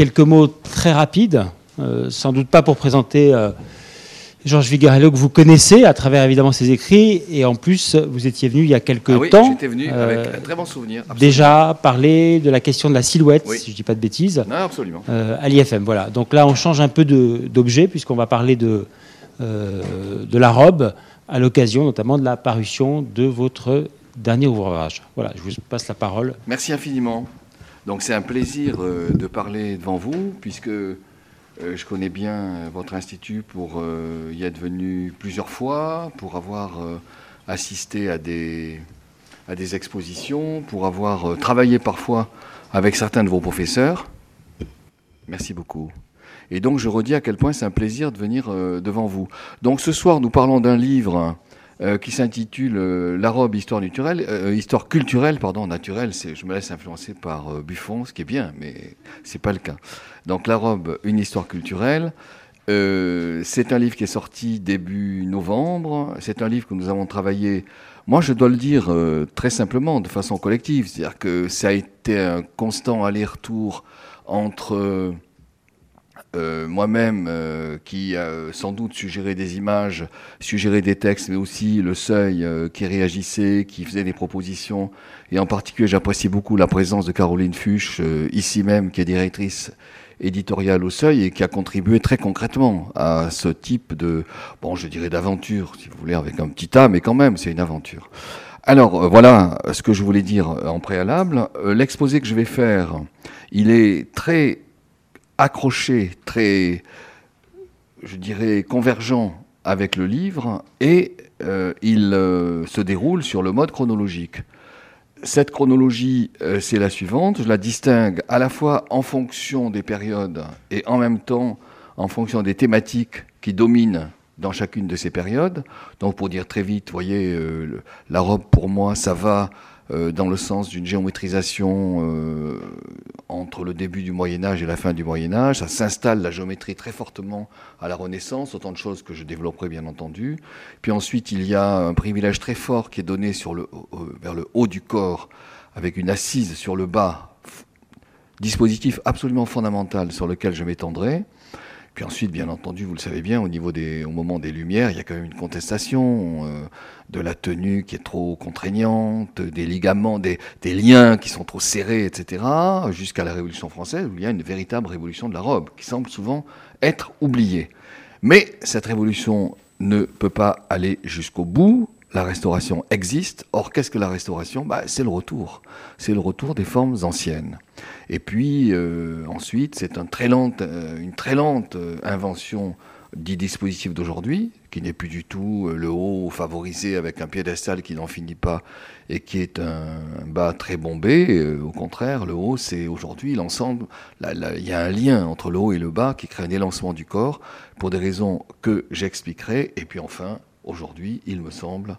quelques mots très rapides, sans doute pas pour présenter Georges Vigarello que vous connaissez à travers évidemment ses écrits et en plus vous étiez venu il y a quelques ah oui, temps. J'étais venu avec un très bon souvenir. Déjà parler de la question de la silhouette, si je ne dis pas de bêtises. Non, absolument. à l'IFM, voilà. Donc là on change un peu d'objet puisqu'on va parler de, de la robe à l'occasion notamment de la parution de votre dernier ouvrage. Voilà, je vous passe la parole. Merci infiniment. Donc c'est un plaisir euh, de parler devant vous, puisque euh, je connais bien votre institut pour euh, y être venu plusieurs fois, pour avoir assisté à des, à des expositions, pour avoir travaillé parfois avec certains de vos professeurs. Merci beaucoup. Et donc je redis à quel point c'est un plaisir de venir devant vous. Donc ce soir nous parlons d'un livre euh, qui s'intitule euh, La robe histoire naturelle, euh, histoire culturelle, pardon, naturelle. Je me laisse influencer par Buffon, ce qui est bien, mais c'est pas le cas. Donc La robe, une histoire culturelle. c'est un livre qui est sorti début novembre. C'est un livre que nous avons travaillé. Moi, je dois le dire très simplement, de façon collective. C'est-à-dire que ça a été un constant aller-retour entre euh, moi-même, euh, qui sans doute suggéré des images, suggéré des textes, mais aussi le seuil euh, qui réagissait, qui faisait des propositions. Et en particulier, j'apprécie beaucoup la présence de Caroline Fuchs, ici même, qui est directrice éditoriale au seuil et qui a contribué très concrètement à ce type de, bon, je dirais d'aventure, si vous voulez, avec un petit A, mais quand même, c'est une aventure. Alors, voilà ce que je voulais dire en préalable. L'exposé que je vais faire, il est très accroché, très, je dirais, convergent avec le livre, et euh, il euh, se déroule sur le mode chronologique. Cette chronologie, euh, c'est la suivante. Je la distingue à la fois en fonction des périodes et en même temps en fonction des thématiques qui dominent dans chacune de ces périodes. Donc pour dire très vite, vous voyez, la robe pour moi, ça va dans le sens d'une géométrisation euh, entre le début du Moyen Âge et la fin du Moyen Âge. Ça s'installe la géométrie très fortement à la Renaissance, autant de choses que je développerai bien entendu. Puis ensuite, il y a un privilège très fort qui est donné sur le, vers le haut du corps, avec une assise sur le bas, dispositif absolument fondamental sur lequel je m'étendrai. Puis ensuite, bien entendu, vous le savez bien, au niveau des, au moment des lumières, il y a quand même une contestation euh, de la tenue qui est trop contraignante, des ligaments, des, des liens qui sont trop serrés, etc., jusqu'à la Révolution française, où il y a une véritable révolution de la robe, qui semble souvent être oubliée. Mais cette révolution ne peut pas aller jusqu'au bout, la restauration existe. Or, qu'est-ce que la restauration? Bah, C'est le retour. C'est le retour des formes anciennes. Et puis, euh, ensuite, c'est euh, une très lente euh, invention du dispositif d'aujourd'hui, qui n'est plus du tout le haut favorisé avec un piédestal qui n'en finit pas et qui est un, bas très bombé. au contraire, le haut, c'est aujourd'hui l'ensemble. Il y a un lien entre le haut et le bas qui crée un élancement du corps pour des raisons que j'expliquerai. Et puis enfin, aujourd'hui, il me semble,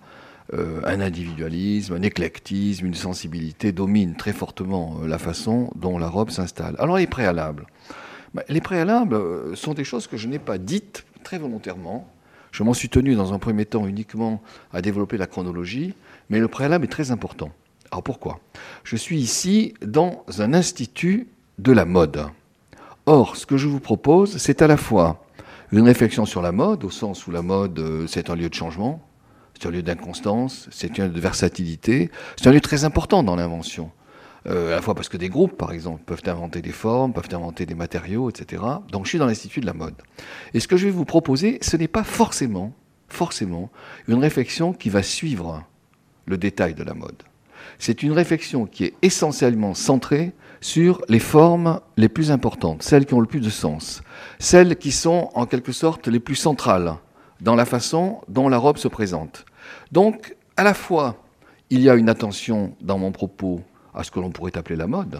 euh, un individualisme, un éclectisme, une sensibilité domine très fortement euh, la façon dont la robe s'installe. Alors les préalables. Bah, les préalables euh, sont des choses que je n'ai pas dites très volontairement. Je m'en suis tenu dans un premier temps uniquement à développer la chronologie, mais le préalable est très important. Alors pourquoi? Je suis ici dans un institut de la mode. Or, ce que je vous propose, c'est à la fois une réflexion sur la mode, au sens où la mode, euh, c'est un lieu de changement, c'est un lieu d'inconstance, c'est un lieu de versatilité, c'est un lieu très important dans l'invention. Euh, à la fois parce que des groupes, par exemple, peuvent inventer des formes, peuvent inventer des matériaux, etc. Donc je suis dans l'Institut de la mode. Et ce que je vais vous proposer, ce n'est pas forcément, forcément, une réflexion qui va suivre le détail de la mode. C'est une réflexion qui est essentiellement centrée sur les formes les plus importantes, celles qui ont le plus de sens, celles qui sont en quelque sorte les plus centrales dans la façon dont la robe se présente. Donc, à la fois, il y a une attention dans mon propos à ce que l'on pourrait appeler la mode,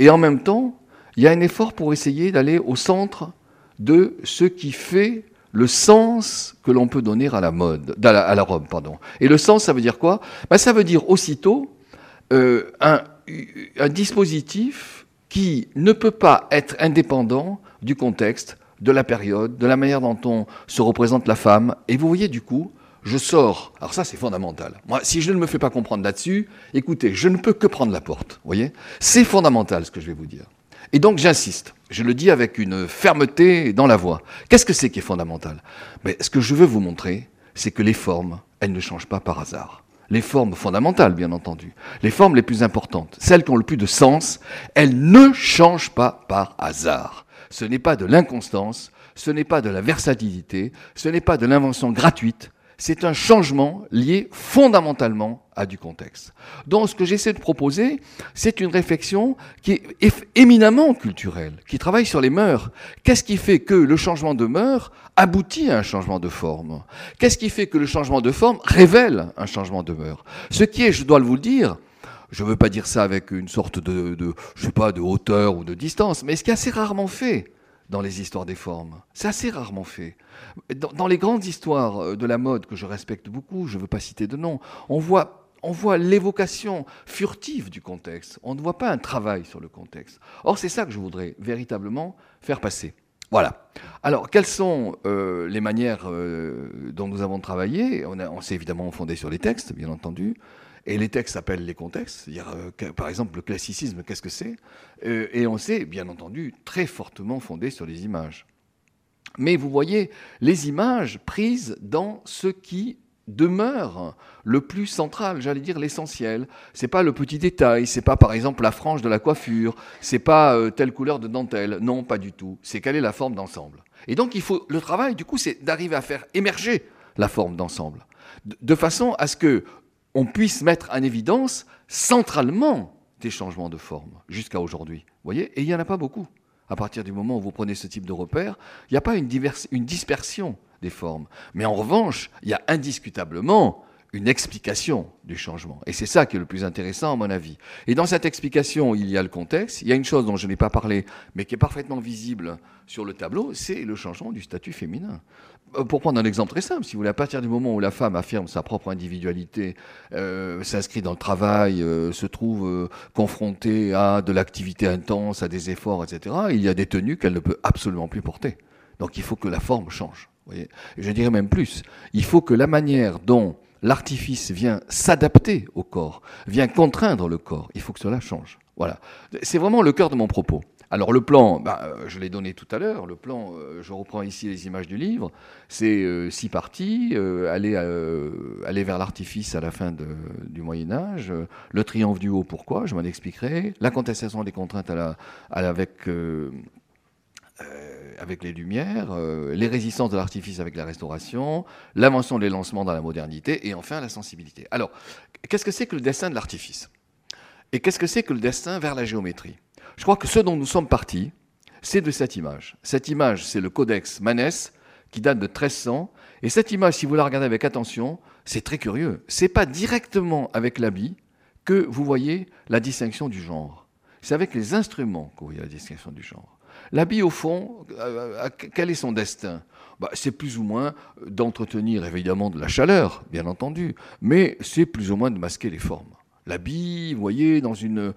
et en même temps, il y a un effort pour essayer d'aller au centre de ce qui fait le sens que l'on peut donner à la mode, à la, robe, pardon. Et le sens, ça veut dire quoi? Ben, Ça veut dire aussitôt euh, un, un dispositif qui ne peut pas être indépendant du contexte, de la période, de la manière dont on se représente la femme. Et vous voyez, du coup, je sors. Alors ça, c'est fondamental. Moi, si je ne me fais pas comprendre là-dessus, écoutez, je ne peux que prendre la porte. Voyez C'est fondamental ce que je vais vous dire. Et donc j'insiste, je le dis avec une fermeté dans la voix. Qu'est-ce que c'est qui est fondamental? Mais Ce que je veux vous montrer, c'est que les formes, elles ne changent pas par hasard. Les formes fondamentales, bien entendu, les formes les plus importantes, celles qui ont le plus de sens, elles ne changent pas par hasard. Ce n'est pas de l'inconstance, ce n'est pas de la versatilité, ce n'est pas de l'invention gratuite, c'est un changement lié fondamentalement à du contexte. Donc ce que j'essaie de proposer, c'est une réflexion qui est éminemment culturelle, qui travaille sur les mœurs. Qu'est-ce qui fait que le changement de mœurs aboutit à un changement de forme? Qu'est-ce qui fait que le changement de forme révèle un changement de mœurs? Ce qui est, je dois vous le dire, je ne veux pas dire ça avec une sorte de, de, hauteur ou de distance, mais ce qui est assez rarement fait dans les histoires des formes. C'est assez rarement fait. Dans, les grandes histoires euh, de la mode que je respecte beaucoup, je ne veux pas citer de nom, on voit, on voit l'évocation furtive du contexte. On ne voit pas un travail sur le contexte. Or, c'est ça que je voudrais véritablement faire passer. Voilà. Alors, quelles sont euh, les manières euh, dont nous avons travaillé? On, on s'est évidemment fondé sur les textes, bien entendu. Et les textes s'appellent les contextes, euh, par exemple, le classicisme, qu'est-ce que c'est? Euh, Et on s'est, bien entendu, très fortement fondé sur les images. Mais vous voyez, les images prises dans ce qui demeure le plus central, j'allais dire l'essentiel. C'est pas le petit détail, c'est pas par exemple la frange de la coiffure, c'est pas euh, telle couleur de dentelle, non, pas du tout. C'est quelle est la forme d'ensemble. Et donc il faut le travail, du coup, c'est d'arriver à faire émerger la forme d'ensemble, de façon à ce que on puisse mettre en évidence centralement des changements de forme jusqu'à aujourd'hui. voyez? Et il n'y en a pas beaucoup. À partir du moment où vous prenez ce type de repère, il n'y a pas une, une dispersion des formes. Mais en revanche, il y a indiscutablement une explication du changement. Et c'est ça qui est le plus intéressant à mon avis. Et dans cette explication, il y a le contexte. Il y a une chose dont je n'ai pas parlé, mais qui est parfaitement visible sur le tableau, c'est le changement du statut féminin. Euh, pour prendre un exemple très simple, si vous voulez, à partir du moment où la femme affirme sa propre individualité, euh, s'inscrit dans le travail, euh, se trouve confrontée à de l'activité intense, à des efforts, etc., il y a des tenues qu'elle ne peut absolument plus porter. Donc il faut que la forme change. Voyez je dirais même plus, il faut que la manière dont l'artifice vient s'adapter au corps, vient contraindre le corps, il faut que cela change. Voilà. C'est vraiment le cœur de mon propos. Alors le plan, bah, euh, je l'ai donné tout à l'heure, le plan, euh, je reprends ici les images du livre, c'est euh, six parties, aller, vers l'artifice à la fin du Moyen Âge, le triomphe du haut, pourquoi, je m'en expliquerai, la contestation des contraintes avec, avec les Lumières, les résistances de l'artifice avec la Restauration, l'invention des lancements dans la modernité, et enfin la sensibilité. Alors, qu'est-ce que c'est que le dessin de l'artifice? Et qu'est-ce que c'est que le destin vers la géométrie? Je crois que ce dont nous sommes partis, c'est de cette image. Cette image, c'est le codex Manès, qui date de 1300. Et cette image, si vous la regardez avec attention, c'est très curieux. C'est pas directement avec l'habit que vous voyez la distinction du genre. C'est avec les instruments que vous voyez la distinction du genre. L'habit, au fond, euh, quel est son destin? Bah, C'est plus ou moins d'entretenir évidemment de la chaleur, bien entendu, mais c'est plus ou moins de masquer les formes. L'habit, vous voyez, dans une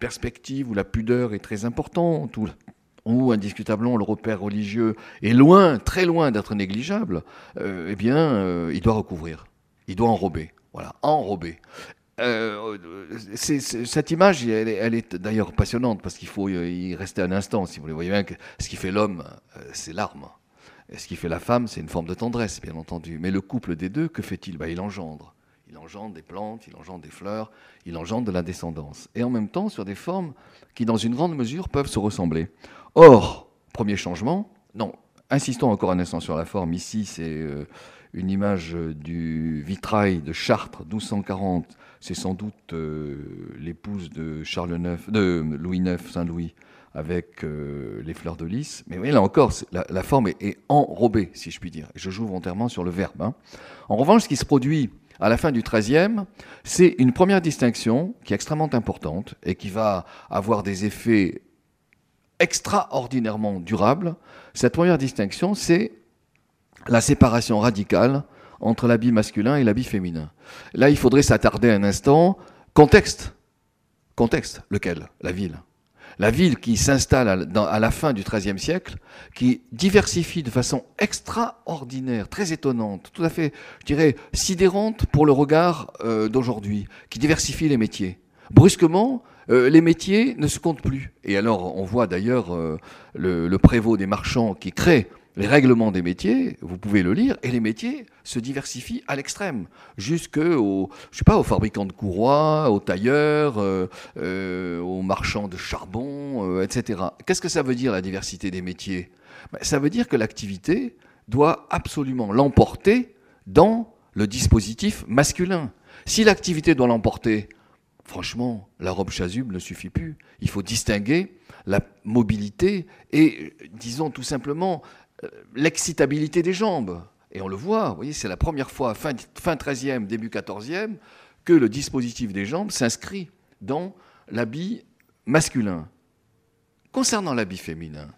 perspective où la pudeur est très importante, où, indiscutablement le repère religieux est loin, très loin d'être négligeable, euh, eh bien, euh, il doit recouvrir, il doit enrober, voilà, enrober. Euh, cette image, elle, est d'ailleurs passionnante parce qu'il faut y rester un instant, si vous voulez. voyez bien que ce qui fait l'homme, c'est l'arme. Et ce qui fait la femme, c'est une forme de tendresse, bien entendu. Mais le couple des deux, que fait-il? Bah, Il engendre. Il engendre des plantes, il engendre des fleurs, il engendre de la descendance. Et en même temps sur des formes qui, dans une grande mesure, peuvent se ressembler. Or, premier changement, non, insistons encore un instant sur la forme. Ici, c'est euh, une image du vitrail de Chartres, 1240. C'est sans doute euh, l'épouse de Charles IX, de Louis IX, Saint-Louis, avec euh, les fleurs de lys. Mais oui, là encore, la, forme est, enrobée, si je puis dire. Je joue volontairement sur le verbe. Hein. En revanche, ce qui se produit à la fin du XIIIe, c'est une première distinction qui est extrêmement importante et qui va avoir des effets extraordinairement durables. Cette première distinction, c'est la séparation radicale entre l'habit masculin et l'habit féminin. Là, il faudrait s'attarder un instant. Contexte. Contexte. Lequel? La ville la ville qui s'installe à, la fin du XIIIe siècle, qui diversifie de façon extraordinaire, très étonnante, tout à fait, je dirais, sidérante pour le regard euh, d'aujourd'hui, qui diversifie les métiers. Brusquement, euh, les métiers ne se comptent plus. Et alors, on voit d'ailleurs euh, le, prévôt des marchands qui crée les règlements des métiers, vous pouvez le lire, et les métiers se diversifient à l'extrême, jusqu'au, je sais pas, fabricants de courroies, aux tailleurs, euh, aux marchands de charbon, etc. Qu'est-ce que ça veut dire la diversité des métiers? Ben, Ça veut dire que l'activité doit absolument l'emporter dans le dispositif masculin. Si l'activité doit l'emporter Franchement, la robe chasuble ne suffit plus. Il faut distinguer la mobilité et, disons tout simplement, euh, l'excitabilité des jambes. Et on le voit, vous voyez, c'est la première fois, fin, fin 13e, début 14e, que le dispositif des jambes s'inscrit dans l'habit masculin. Concernant l'habit féminin,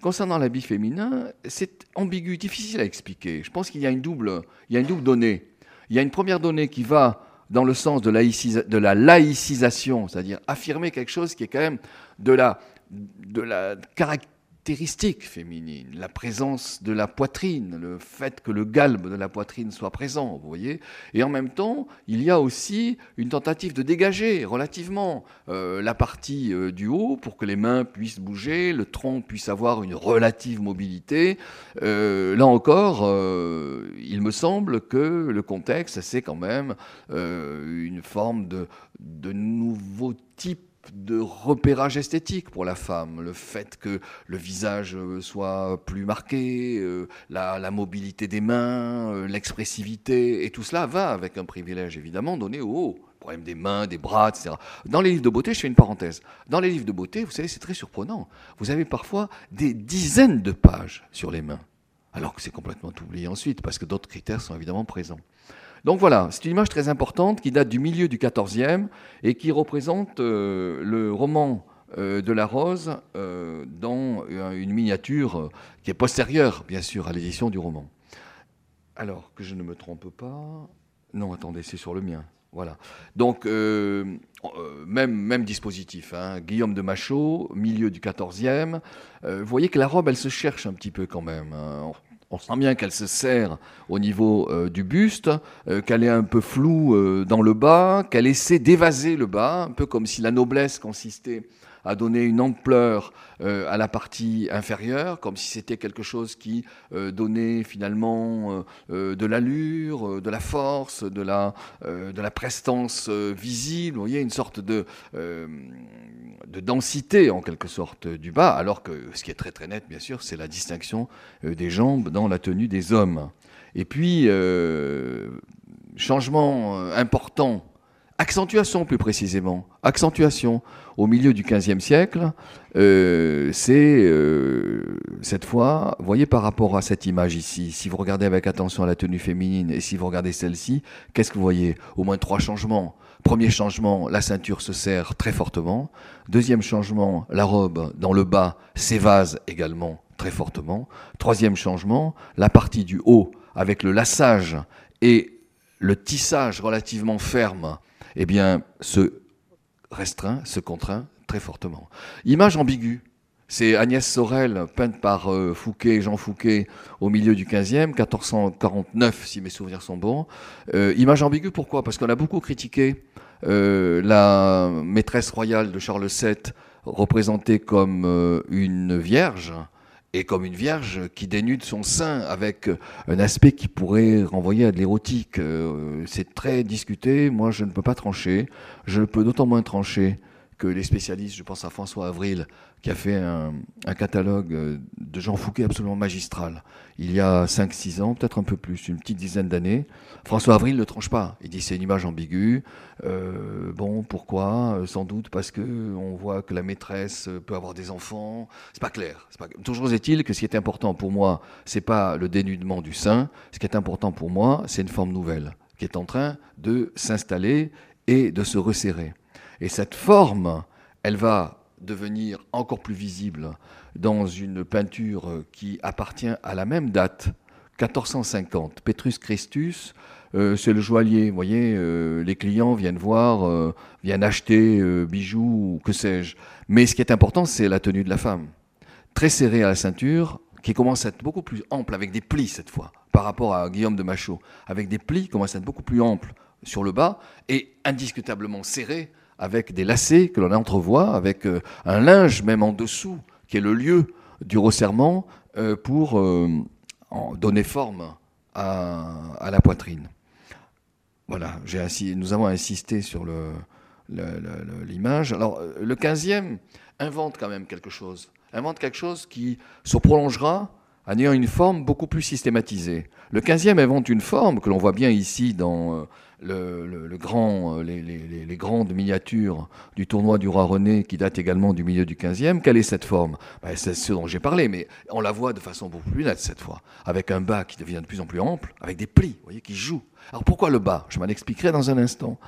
concernant l'habit féminin, c'est ambigu, difficile à expliquer. Je pense qu'il y a une double, il y a une double donnée. Il y a une première donnée qui va dans le sens de, de la laïcisation, c'est-à-dire affirmer quelque chose qui est quand même de la, de la caractéristique féminine, la présence de la poitrine, le fait que le galbe de la poitrine soit présent, vous voyez. Et en même temps, il y a aussi une tentative de dégager relativement euh, la partie euh, du haut pour que les mains puissent bouger, le tronc puisse avoir une relative mobilité. Euh, là encore, il me semble que le contexte, c'est quand même une forme de, de nouveau type de repérage esthétique pour la femme, le fait que le visage euh, soit plus marqué, euh, la, mobilité des mains, euh, l'expressivité, et tout cela va avec un privilège évidemment donné au haut. Problème des mains, des bras, etc. Dans les livres de beauté, je fais une parenthèse. Dans les livres de beauté, vous savez, c'est très surprenant. Vous avez parfois des dizaines de pages sur les mains, alors que c'est complètement oublié ensuite, parce que d'autres critères sont évidemment présents. Donc voilà, c'est une image très importante qui date du milieu du XIVe et qui représente euh, le roman euh, de la Rose euh, dans une miniature qui est postérieure, bien sûr, à l'édition du roman. Alors, que je ne me trompe pas. Non, attendez, c'est sur le mien. Voilà. Donc, même, dispositif. Hein. Guillaume de Machaut, milieu du XIVe. vous voyez que la robe, elle se cherche un petit peu quand même. Hein. On sent bien qu'elle se serre au niveau euh, du buste, euh, qu'elle est un peu floue euh, dans le bas, qu'elle essaie d'évaser le bas, un peu comme si la noblesse consistait à donner une ampleur euh, à la partie inférieure, comme si c'était quelque chose qui euh, donnait finalement euh, de l'allure, de la force, de la, de la prestance visible, vous voyez, une sorte de, de densité en quelque sorte du bas, alors que ce qui est très très net, bien sûr, c'est la distinction des jambes dans la tenue des hommes. Et puis, changement important. Accentuation plus précisément, accentuation au milieu du XVe siècle, euh, c'est euh, cette fois, vous voyez par rapport à cette image ici, si vous regardez avec attention la tenue féminine et si vous regardez celle-ci, qu'est-ce que vous voyez? Au moins trois changements. Premier changement, la ceinture se serre très fortement. Deuxième changement, la robe dans le bas s'évase également très fortement. Troisième changement, la partie du haut avec le lassage et le tissage relativement ferme eh bien, se restreint, se contraint très fortement. Image ambiguë. C'est Agnès Sorel, peinte par euh, Fouquet, Jean Fouquet, au milieu du 15e, 1449, si mes souvenirs sont bons. Euh, image ambiguë, pourquoi? Parce qu'on a beaucoup critiqué euh, la maîtresse royale de Charles VII, représentée comme une vierge, et comme une vierge qui dénude son sein avec un aspect qui pourrait renvoyer à de l'érotique. Euh, c'est très discuté, moi je ne peux pas trancher. Je peux d'autant moins trancher que les spécialistes, je pense à François Avril, qui a fait un, catalogue euh, de Jean Fouquet absolument magistral, il y a 5-6 ans, peut-être un peu plus, une petite dizaine d'années. François Avril ne tranche pas. Il dit c'est une image ambiguë. Euh, bon, pourquoi? Euh, Sans doute parce que on voit que la maîtresse peut avoir des enfants. C'est pas clair. Toujours est-il que ce qui est important pour moi, c'est pas le dénudement du sein. Ce qui est important pour moi, c'est une forme nouvelle qui est en train de s'installer et de se resserrer. Et cette forme, elle va devenir encore plus visible dans une peinture qui appartient à la même date, 1450. Petrus Christus, euh, c'est le joaillier. Vous voyez, euh, les clients viennent voir, euh, viennent acheter bijoux, que sais-je. Mais ce qui est important, c'est la tenue de la femme. Très serrée à la ceinture, qui commence à être beaucoup plus ample, avec des plis cette fois, par rapport à Guillaume de Machaut, avec des plis qui commencent à être beaucoup plus amples sur le bas et indiscutablement serrés avec des lacets que l'on entrevoit, avec euh, un linge même en dessous, qui est le lieu du resserrement euh, pour euh, donner forme à, la poitrine. Voilà, nous avons insisté sur l'image. Alors, le 15e invente quand même quelque chose. Invente quelque chose qui se prolongera en ayant une forme beaucoup plus systématisée. Le 15e invente une forme que l'on voit bien ici dans le, grand, euh, les, grandes miniatures du tournoi du roi René, qui date également du milieu du 15e, quelle est cette forme? Ben, C'est ce dont j'ai parlé, mais on la voit de façon beaucoup plus nette cette fois, avec un bas qui devient de plus en plus ample, avec des plis, voyez, qui jouent. Alors pourquoi le bas? Je m'en expliquerai dans un instant.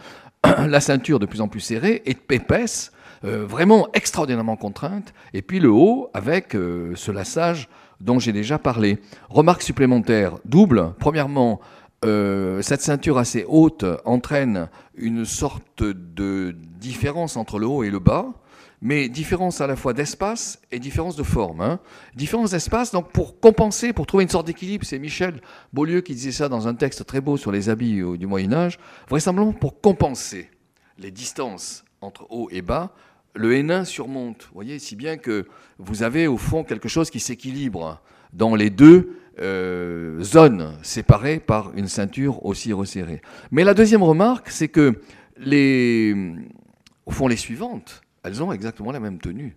la ceinture de plus en plus serrée et épaisse, euh, vraiment extraordinairement contrainte, et puis le haut avec euh, ce lassage dont j'ai déjà parlé. Remarque supplémentaire, double. Premièrement, euh, cette ceinture assez haute entraîne une sorte de différence entre le haut et le bas, mais différence à la fois d'espace et différence de forme. Hein. Différence d'espace, donc pour compenser, pour trouver une sorte d'équilibre, c'est Michel Beaulieu qui disait ça dans un texte très beau sur les habits du Moyen Âge, vraisemblablement pour compenser les distances entre haut et bas, le Hénin surmonte, voyez, si bien que vous avez au fond quelque chose qui s'équilibre dans les deux euh, zones séparées par une ceinture aussi resserrée. Mais la deuxième remarque, c'est que les, au fond, les suivantes, elles ont exactement la même tenue.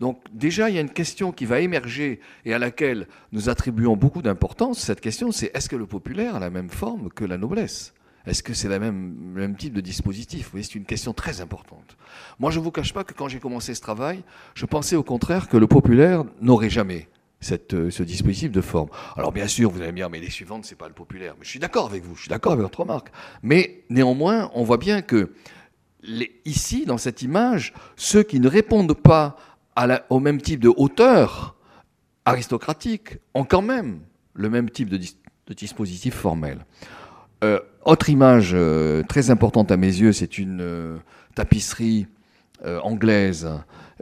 Donc déjà, il y a une question qui va émerger et à laquelle nous attribuons beaucoup d'importance. Cette question, c'est est-ce que le populaire a la même forme que la noblesse? Est-ce que c'est le même, même type de dispositif? C'est une question très importante. Moi, je ne vous cache pas que quand j'ai commencé ce travail, je pensais au contraire que le populaire n'aurait jamais euh, ce dispositif de forme. Alors bien sûr, vous allez me dire, mais les suivantes, c'est pas le populaire. Mais je suis d'accord avec vous, je suis d'accord avec votre remarque. Mais néanmoins, on voit bien que ici, dans cette image, ceux qui ne répondent pas au même type de hauteur aristocratique ont quand même le même type de, dispositif formel. Euh, autre image euh, très importante à mes yeux, c'est une tapisserie anglaise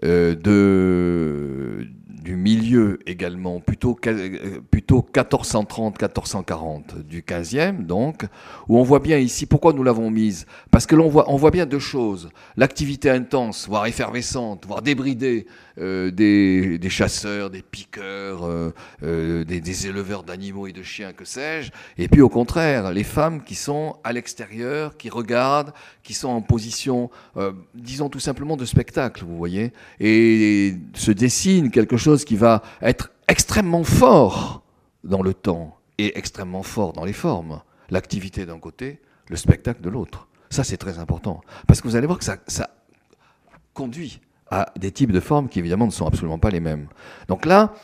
de, du milieu également, plutôt, euh, plutôt 1430-1440 du 15e, donc, où on voit bien ici, pourquoi nous l'avons mise? Parce que l'on voit, on voit bien deux choses. L'activité intense, voire effervescente, voire débridée euh, des, chasseurs, des piqueurs, euh, des, des, éleveurs d'animaux et de chiens, que sais-je. Et puis au contraire, les femmes qui sont à l'extérieur, qui regardent, qui sont en position, disons tout simplement, de spectacle, vous voyez, et se dessine quelque chose qui va être extrêmement fort dans le temps et extrêmement fort dans les formes. L'activité d'un côté, le spectacle de l'autre. Ça, c'est très important. Parce que vous allez voir que ça conduit à des types de formes qui, évidemment, ne sont absolument pas les mêmes. Donc là,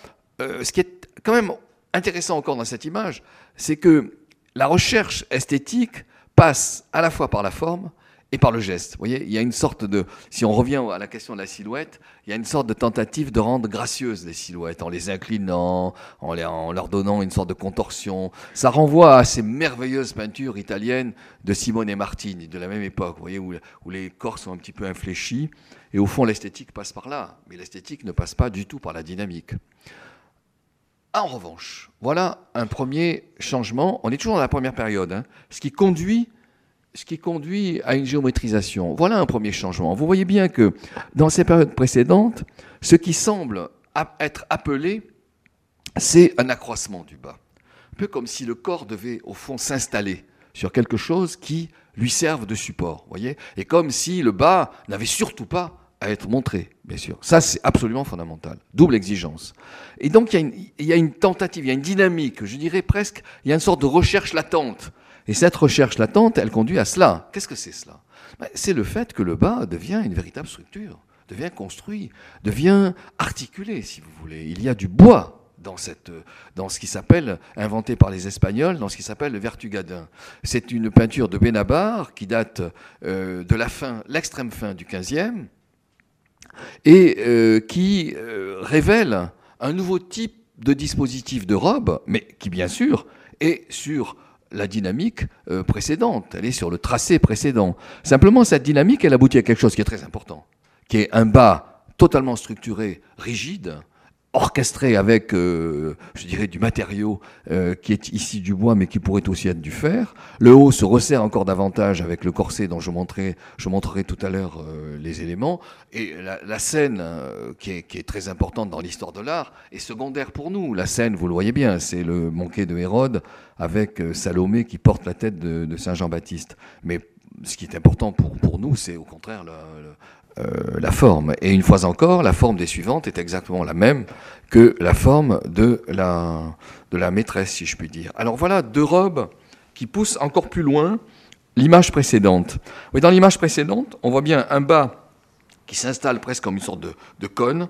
euh, ce qui est quand même intéressant encore dans cette image, c'est que la recherche esthétique passe à la fois par la forme et par le geste. Vous voyez, il y a une sorte de, si on revient à la question de la silhouette, il y a une sorte de tentative de rendre gracieuses les silhouettes, en les inclinant, en, leur donnant une sorte de contorsion. Ça renvoie à ces merveilleuses peintures italiennes de Simone et Martini, de la même époque, vous voyez, où, où les corps sont un petit peu infléchis. Et au fond, l'esthétique passe par là, mais l'esthétique ne passe pas du tout par la dynamique. En revanche, voilà un premier changement. On est toujours dans la première période, hein, ce qui conduit ce qui conduit à une géométrisation. Voilà un premier changement. Vous voyez bien que dans ces périodes précédentes, ce qui semble être appelé, c'est un accroissement du bas. Un peu comme si le corps devait, au fond, s'installer sur quelque chose qui lui serve de support, voyez? Et comme si le bas n'avait surtout pas à être montré, bien sûr. Ça, c'est absolument fondamental. Double exigence. Et donc, il y, a une, tentative, il y a une dynamique, je dirais presque, il y a une sorte de recherche latente et cette recherche latente, elle conduit à cela. Qu'est-ce que c'est cela? Ben, C'est le fait que le bas devient une véritable structure, devient construit, devient articulé, si vous voulez. Il y a du bois dans, cette, dans ce qui s'appelle, inventé par les Espagnols, dans ce qui s'appelle le vertugadin. C'est une peinture de Benabar qui date euh, de la fin, l'extrême fin du XVe, et euh, qui euh, révèle un nouveau type de dispositif de robe, mais qui bien sûr est sur la dynamique euh, précédente, elle est sur le tracé précédent. Simplement, cette dynamique, elle aboutit à quelque chose qui est très important, qui est un bas totalement structuré, rigide, orchestré avec, euh, je dirais, du matériau euh, qui est ici du bois, mais qui pourrait aussi être du fer. Le haut se resserre encore davantage avec le corset dont je montrerai, tout à l'heure euh, les éléments. Et la, scène, qui est, très importante dans l'histoire de l'art, est secondaire pour nous. La scène, vous le voyez bien, c'est le manqué de Hérode avec Salomé qui porte la tête de, de Saint Jean-Baptiste. Mais ce qui est important pour, pour nous, c'est au contraire le, euh, la forme. Et une fois encore, la forme des suivantes est exactement la même que la forme de la, de la maîtresse, si je puis dire. Alors voilà deux robes qui poussent encore plus loin l'image précédente. Oui, dans l'image précédente, on voit bien un bas qui s'installe presque comme une sorte de, de cône,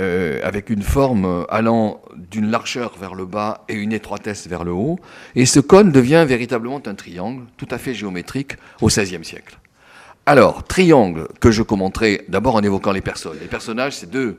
euh, avec une forme allant d'une largeur vers le bas et une étroitesse vers le haut. Et ce cône devient véritablement un triangle tout à fait géométrique au XVIe siècle. Alors, triangle que je commenterai d'abord en évoquant les personnes. Les personnages, c'est deux.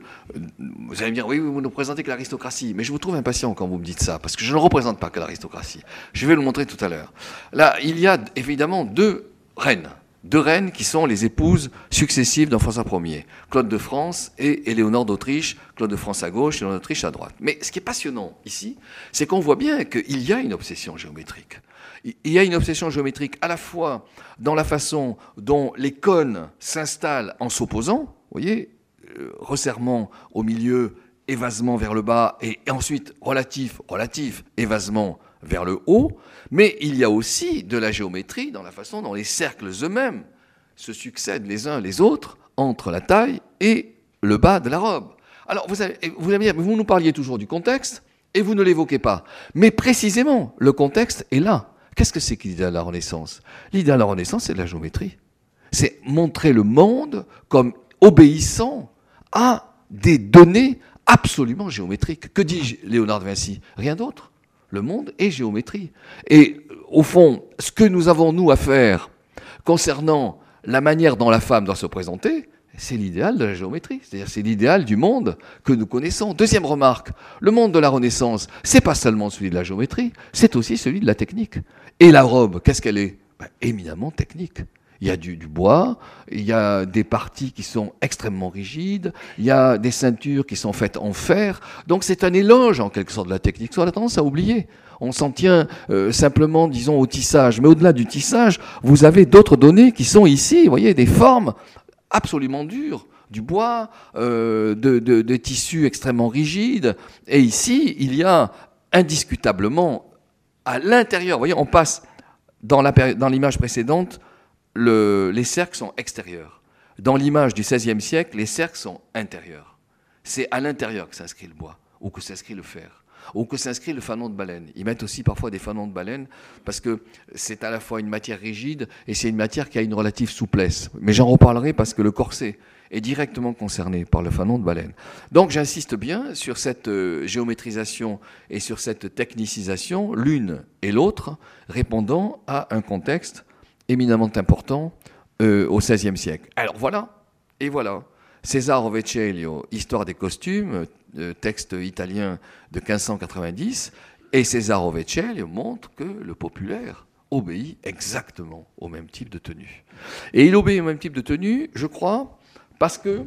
Vous allez me dire, oui, vous ne représentez que l'aristocratie. Mais je vous trouve impatient quand vous me dites ça, parce que je ne représente pas que l'aristocratie. Je vais le montrer tout à l'heure. Là, il y a évidemment deux reines. Deux reines qui sont les épouses successives d'un François Ier. Claude de France et Éléonore d'Autriche. Claude de France à gauche, Éléonore d'Autriche à droite. Mais ce qui est passionnant ici, c'est qu'on voit bien qu'il y a une obsession géométrique il y a une obsession géométrique à la fois dans la façon dont les cônes s'installent en s'opposant, voyez, euh, resserrement au milieu, évasement vers le bas, et ensuite relatif, relatif, évasement vers le haut, mais il y a aussi de la géométrie dans la façon dont les cercles eux-mêmes se succèdent les uns les autres entre la taille et le bas de la robe. Alors vous allez, vous allez me dire, vous nous parliez toujours du contexte, et vous ne l'évoquez pas. Mais précisément, le contexte est là. Qu'est-ce que c'est que l'idéal de la Renaissance? L'idéal de la Renaissance, c'est de la géométrie. C'est montrer le monde comme obéissant à des données absolument géométriques. Que dit Léonard de Vinci? Rien d'autre. Le monde est géométrie. Et au fond, ce que nous avons, nous, à faire concernant la manière dont la femme doit se présenter, c'est l'idéal de la géométrie, c'est-à-dire c'est l'idéal du monde que nous connaissons. Deuxième remarque, le monde de la Renaissance, c'est pas seulement celui de la géométrie, c'est aussi celui de la technique. Et la robe, qu'est-ce qu'elle est, ben, Éminemment technique. Il y a du, bois, il y a des parties qui sont extrêmement rigides, il y a des ceintures qui sont faites en fer. Donc c'est un éloge en quelque sorte de la technique. On a tendance à oublier. On s'en tient euh, simplement, disons, au tissage. Mais au-delà du tissage, vous avez d'autres données qui sont ici, vous voyez, des formes absolument dures du bois, euh, de, de, tissus extrêmement rigides. Et ici, il y a indiscutablement à l'intérieur, vous voyez, on passe dans l'image précédente, les cercles sont extérieurs. Dans l'image du XVIe siècle, les cercles sont intérieurs. C'est à l'intérieur que s'inscrit le bois, ou que s'inscrit le fer, ou que s'inscrit le fanon de baleine. Ils mettent aussi parfois des fanons de baleine, parce que c'est à la fois une matière rigide, et c'est une matière qui a une relative souplesse. Mais j'en reparlerai parce que le corset est directement concerné par le fanon de baleine. Donc j'insiste bien sur cette euh, géométrisation et sur cette technicisation, l'une et l'autre, répondant à un contexte éminemment important euh, au XVIe siècle. Alors voilà, et voilà. César Vecellio, Histoire des costumes, texte italien de 1590, et César Vecellio montre que le populaire obéit exactement au même type de tenue. Et il obéit au même type de tenue, je crois, parce que,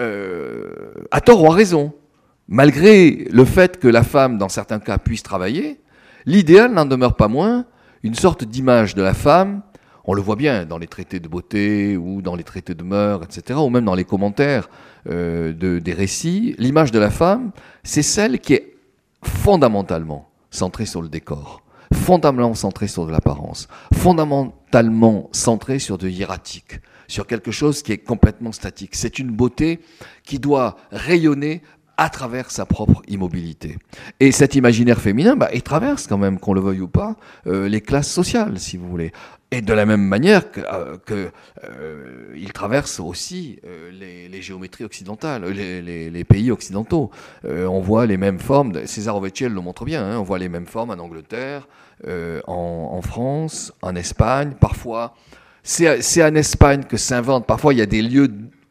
euh, à tort ou à raison, malgré le fait que la femme, dans certains cas, puisse travailler, l'idéal n'en demeure pas moins une sorte d'image de la femme. On le voit bien dans les traités de beauté ou dans les traités de mœurs, etc., ou même dans les commentaires euh, de, des récits. L'image de la femme, c'est celle qui est fondamentalement centrée sur le décor, fondamentalement centrée sur de l'apparence, fondamentalement centrée sur de hiératique, sur quelque chose qui est complètement statique. C'est une beauté qui doit rayonner à travers sa propre immobilité. Et cet imaginaire féminin, bah, il traverse quand même, qu'on le veuille ou pas, euh, les classes sociales, si vous voulez. Et de la même manière que, euh, euh, il traverse aussi les, les, géométries occidentales, les, les, les pays occidentaux. on voit les mêmes formes. César Ovechel le montre bien. Hein, on voit les mêmes formes en Angleterre, en, en, France, en Espagne, parfois c'est en Espagne que s'invente, parfois il y a des lieux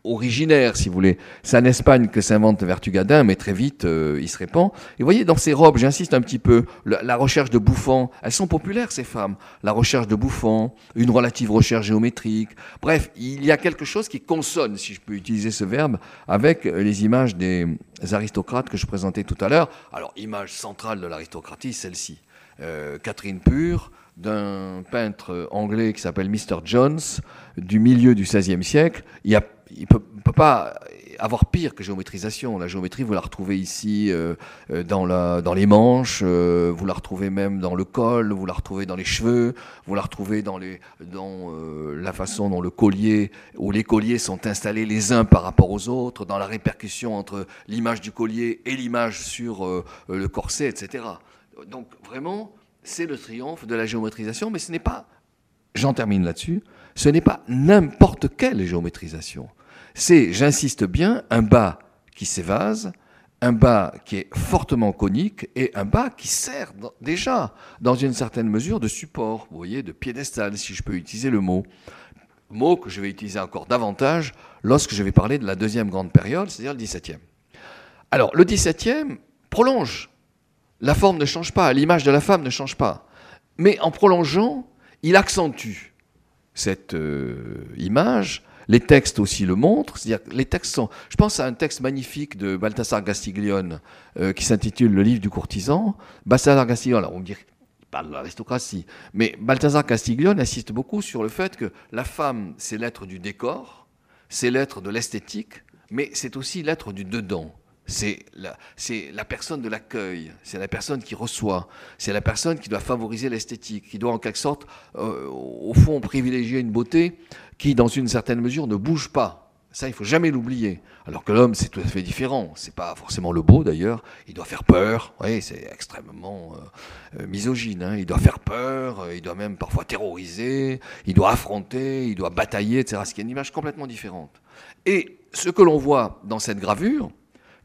originaire, si vous voulez. C'est en Espagne que s'invente Vertugadin, mais très vite, euh, il se répand. Et vous voyez, dans ces robes, j'insiste un petit peu, la, recherche de bouffons, elles sont populaires, ces femmes. La recherche de bouffons, une relative recherche géométrique. Bref, il y a quelque chose qui consonne, si je peux utiliser ce verbe, avec les images des aristocrates que je présentais tout à l'heure. Alors, image centrale de l'aristocratie, celle-ci. Euh, Catherine Pure, d'un peintre anglais qui s'appelle Mr. Jones, du milieu du XVIe siècle. Il ne peut, pas avoir pire que géométrisation. La géométrie, vous la retrouvez ici euh, euh, dans, la, dans les manches, euh, vous la retrouvez même dans le col, vous la retrouvez dans les cheveux, vous la retrouvez dans, les, dans la façon dont le collier, où les colliers sont installés les uns par rapport aux autres, dans la répercussion entre l'image du collier et l'image sur le corset, etc. Donc vraiment, c'est le triomphe de la géométrisation, mais ce n'est pas, j'en termine là-dessus, ce n'est pas n'importe quelle géométrisation. C'est, j'insiste bien, un bas qui s'évase, un bas qui est fortement conique et un bas qui sert déjà, dans une certaine mesure, de support, voyez, de piédestal, si je peux utiliser le mot. Mot que je vais utiliser encore davantage lorsque je vais parler de la deuxième grande période, c'est-à-dire le XVIIe. Alors, le XVIIe prolonge la forme ne change pas, l'image de la femme ne change pas. Mais en prolongeant, il accentue cette euh, image. Les textes aussi le montrent. C'est-à-dire les textes sont. Je pense à un texte magnifique de Balthasar Gastiglione euh, qui s'intitule Le livre du courtisan. Balthasar Gastiglione, alors on me dit parle de l'aristocratie, mais Balthasar Castiglione insiste beaucoup sur le fait que la femme, c'est l'être du décor, c'est l'être de l'esthétique, mais c'est aussi l'être du dedans c'est la, personne de l'accueil, c'est la personne qui reçoit, c'est la personne qui doit favoriser l'esthétique, qui doit en quelque sorte, euh, au fond, privilégier une beauté qui, dans une certaine mesure, ne bouge pas. Ça, il faut jamais l'oublier. Alors que l'homme, c'est tout à fait différent. C'est pas forcément le beau d'ailleurs. Il doit faire peur. Oui, c'est extrêmement euh, euh, misogyne. Hein. Il doit faire peur. Il doit même parfois terroriser. Il doit affronter. Il doit batailler, etc. Ce qui est une image complètement différente. Et ce que l'on voit dans cette gravure,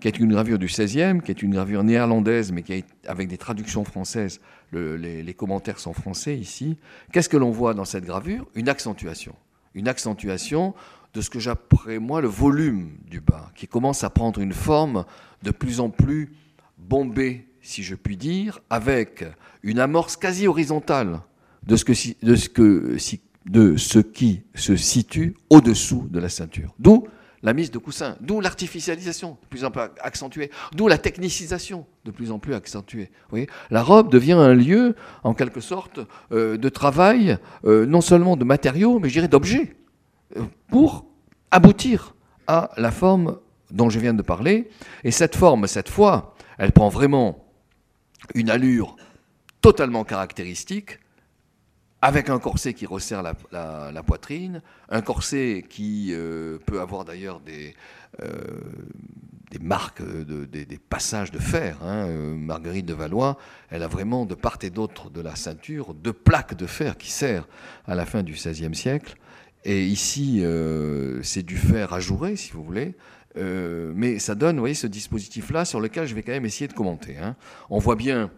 qui est une gravure du 16e, qui est une gravure néerlandaise, mais qui est avec des traductions françaises. les, commentaires sont français ici. Qu'est-ce que l'on voit dans cette gravure? Une accentuation. Une accentuation de ce que j'appellerais moi le volume du bas, qui commence à prendre une forme de plus en plus bombée, si je puis dire, avec une amorce quasi horizontale de ce, de ce, que, de ce qui se situe au-dessous de la ceinture. D'où la mise de coussins, d'où l'artificialisation de plus en plus accentuée, d'où la technicisation de plus en plus accentuée. la robe devient un lieu, en quelque sorte, euh, de travail, euh, non seulement de matériaux, mais je dirais d'objets, euh, pour aboutir à la forme dont je viens de parler. Et cette forme, cette fois, elle prend vraiment une allure totalement caractéristique avec un corset qui resserre la, poitrine, un corset qui euh, peut avoir d'ailleurs des, euh, marques, de, des, passages de fer. Hein. Euh, Marguerite de Valois, elle a vraiment de part et d'autre de la ceinture deux plaques de fer qui serrent à la fin du XVIe siècle. Et ici, c'est du fer ajouré, si vous voulez. mais ça donne, voyez, ce dispositif-là sur lequel je vais quand même essayer de commenter. Hein. On voit bien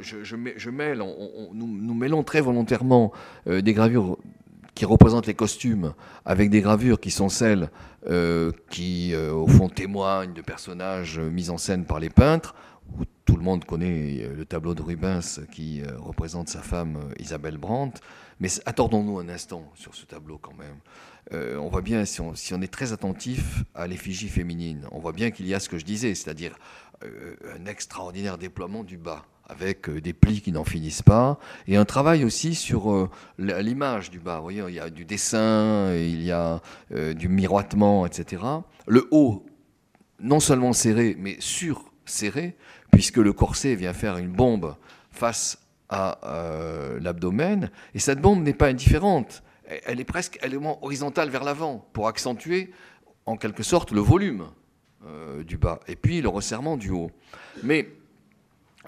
je, nous, mêlons très volontairement euh, des gravures qui représentent les costumes avec des gravures qui sont celles euh, qui, euh, au fond, témoignent de personnages mis en scène par les peintres. Tout le monde connaît le tableau de Rubens qui représente sa femme Isabelle Brandt. Mais attendons-nous un instant sur ce tableau quand même. On voit bien, si on, est très attentif à l'effigie féminine, on voit bien qu'il y a ce que je disais, c'est-à-dire un extraordinaire déploiement du bas avec euh, des plis qui n'en finissent pas, et un travail aussi sur euh, l'image du bas. Voyez, il y a du dessin, il y a euh, du miroitement, etc. Le haut, non seulement serré, mais sur-serré, puisque le corset vient faire une bombe face à l'abdomen, et cette bombe n'est pas indifférente. Elle est presque elle est horizontale vers l'avant, pour accentuer en quelque sorte le volume du bas, et puis le resserrement du haut. Mais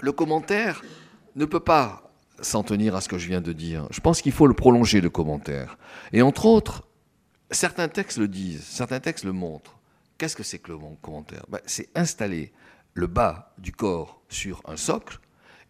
le commentaire ne peut pas s'en tenir à ce que je viens de dire. Je pense qu'il faut le prolonger, le commentaire. Et entre autres, certains textes le disent, certains textes le montrent. Qu'est-ce que c'est que le commentaire? Ben, C'est installer le bas du corps sur un socle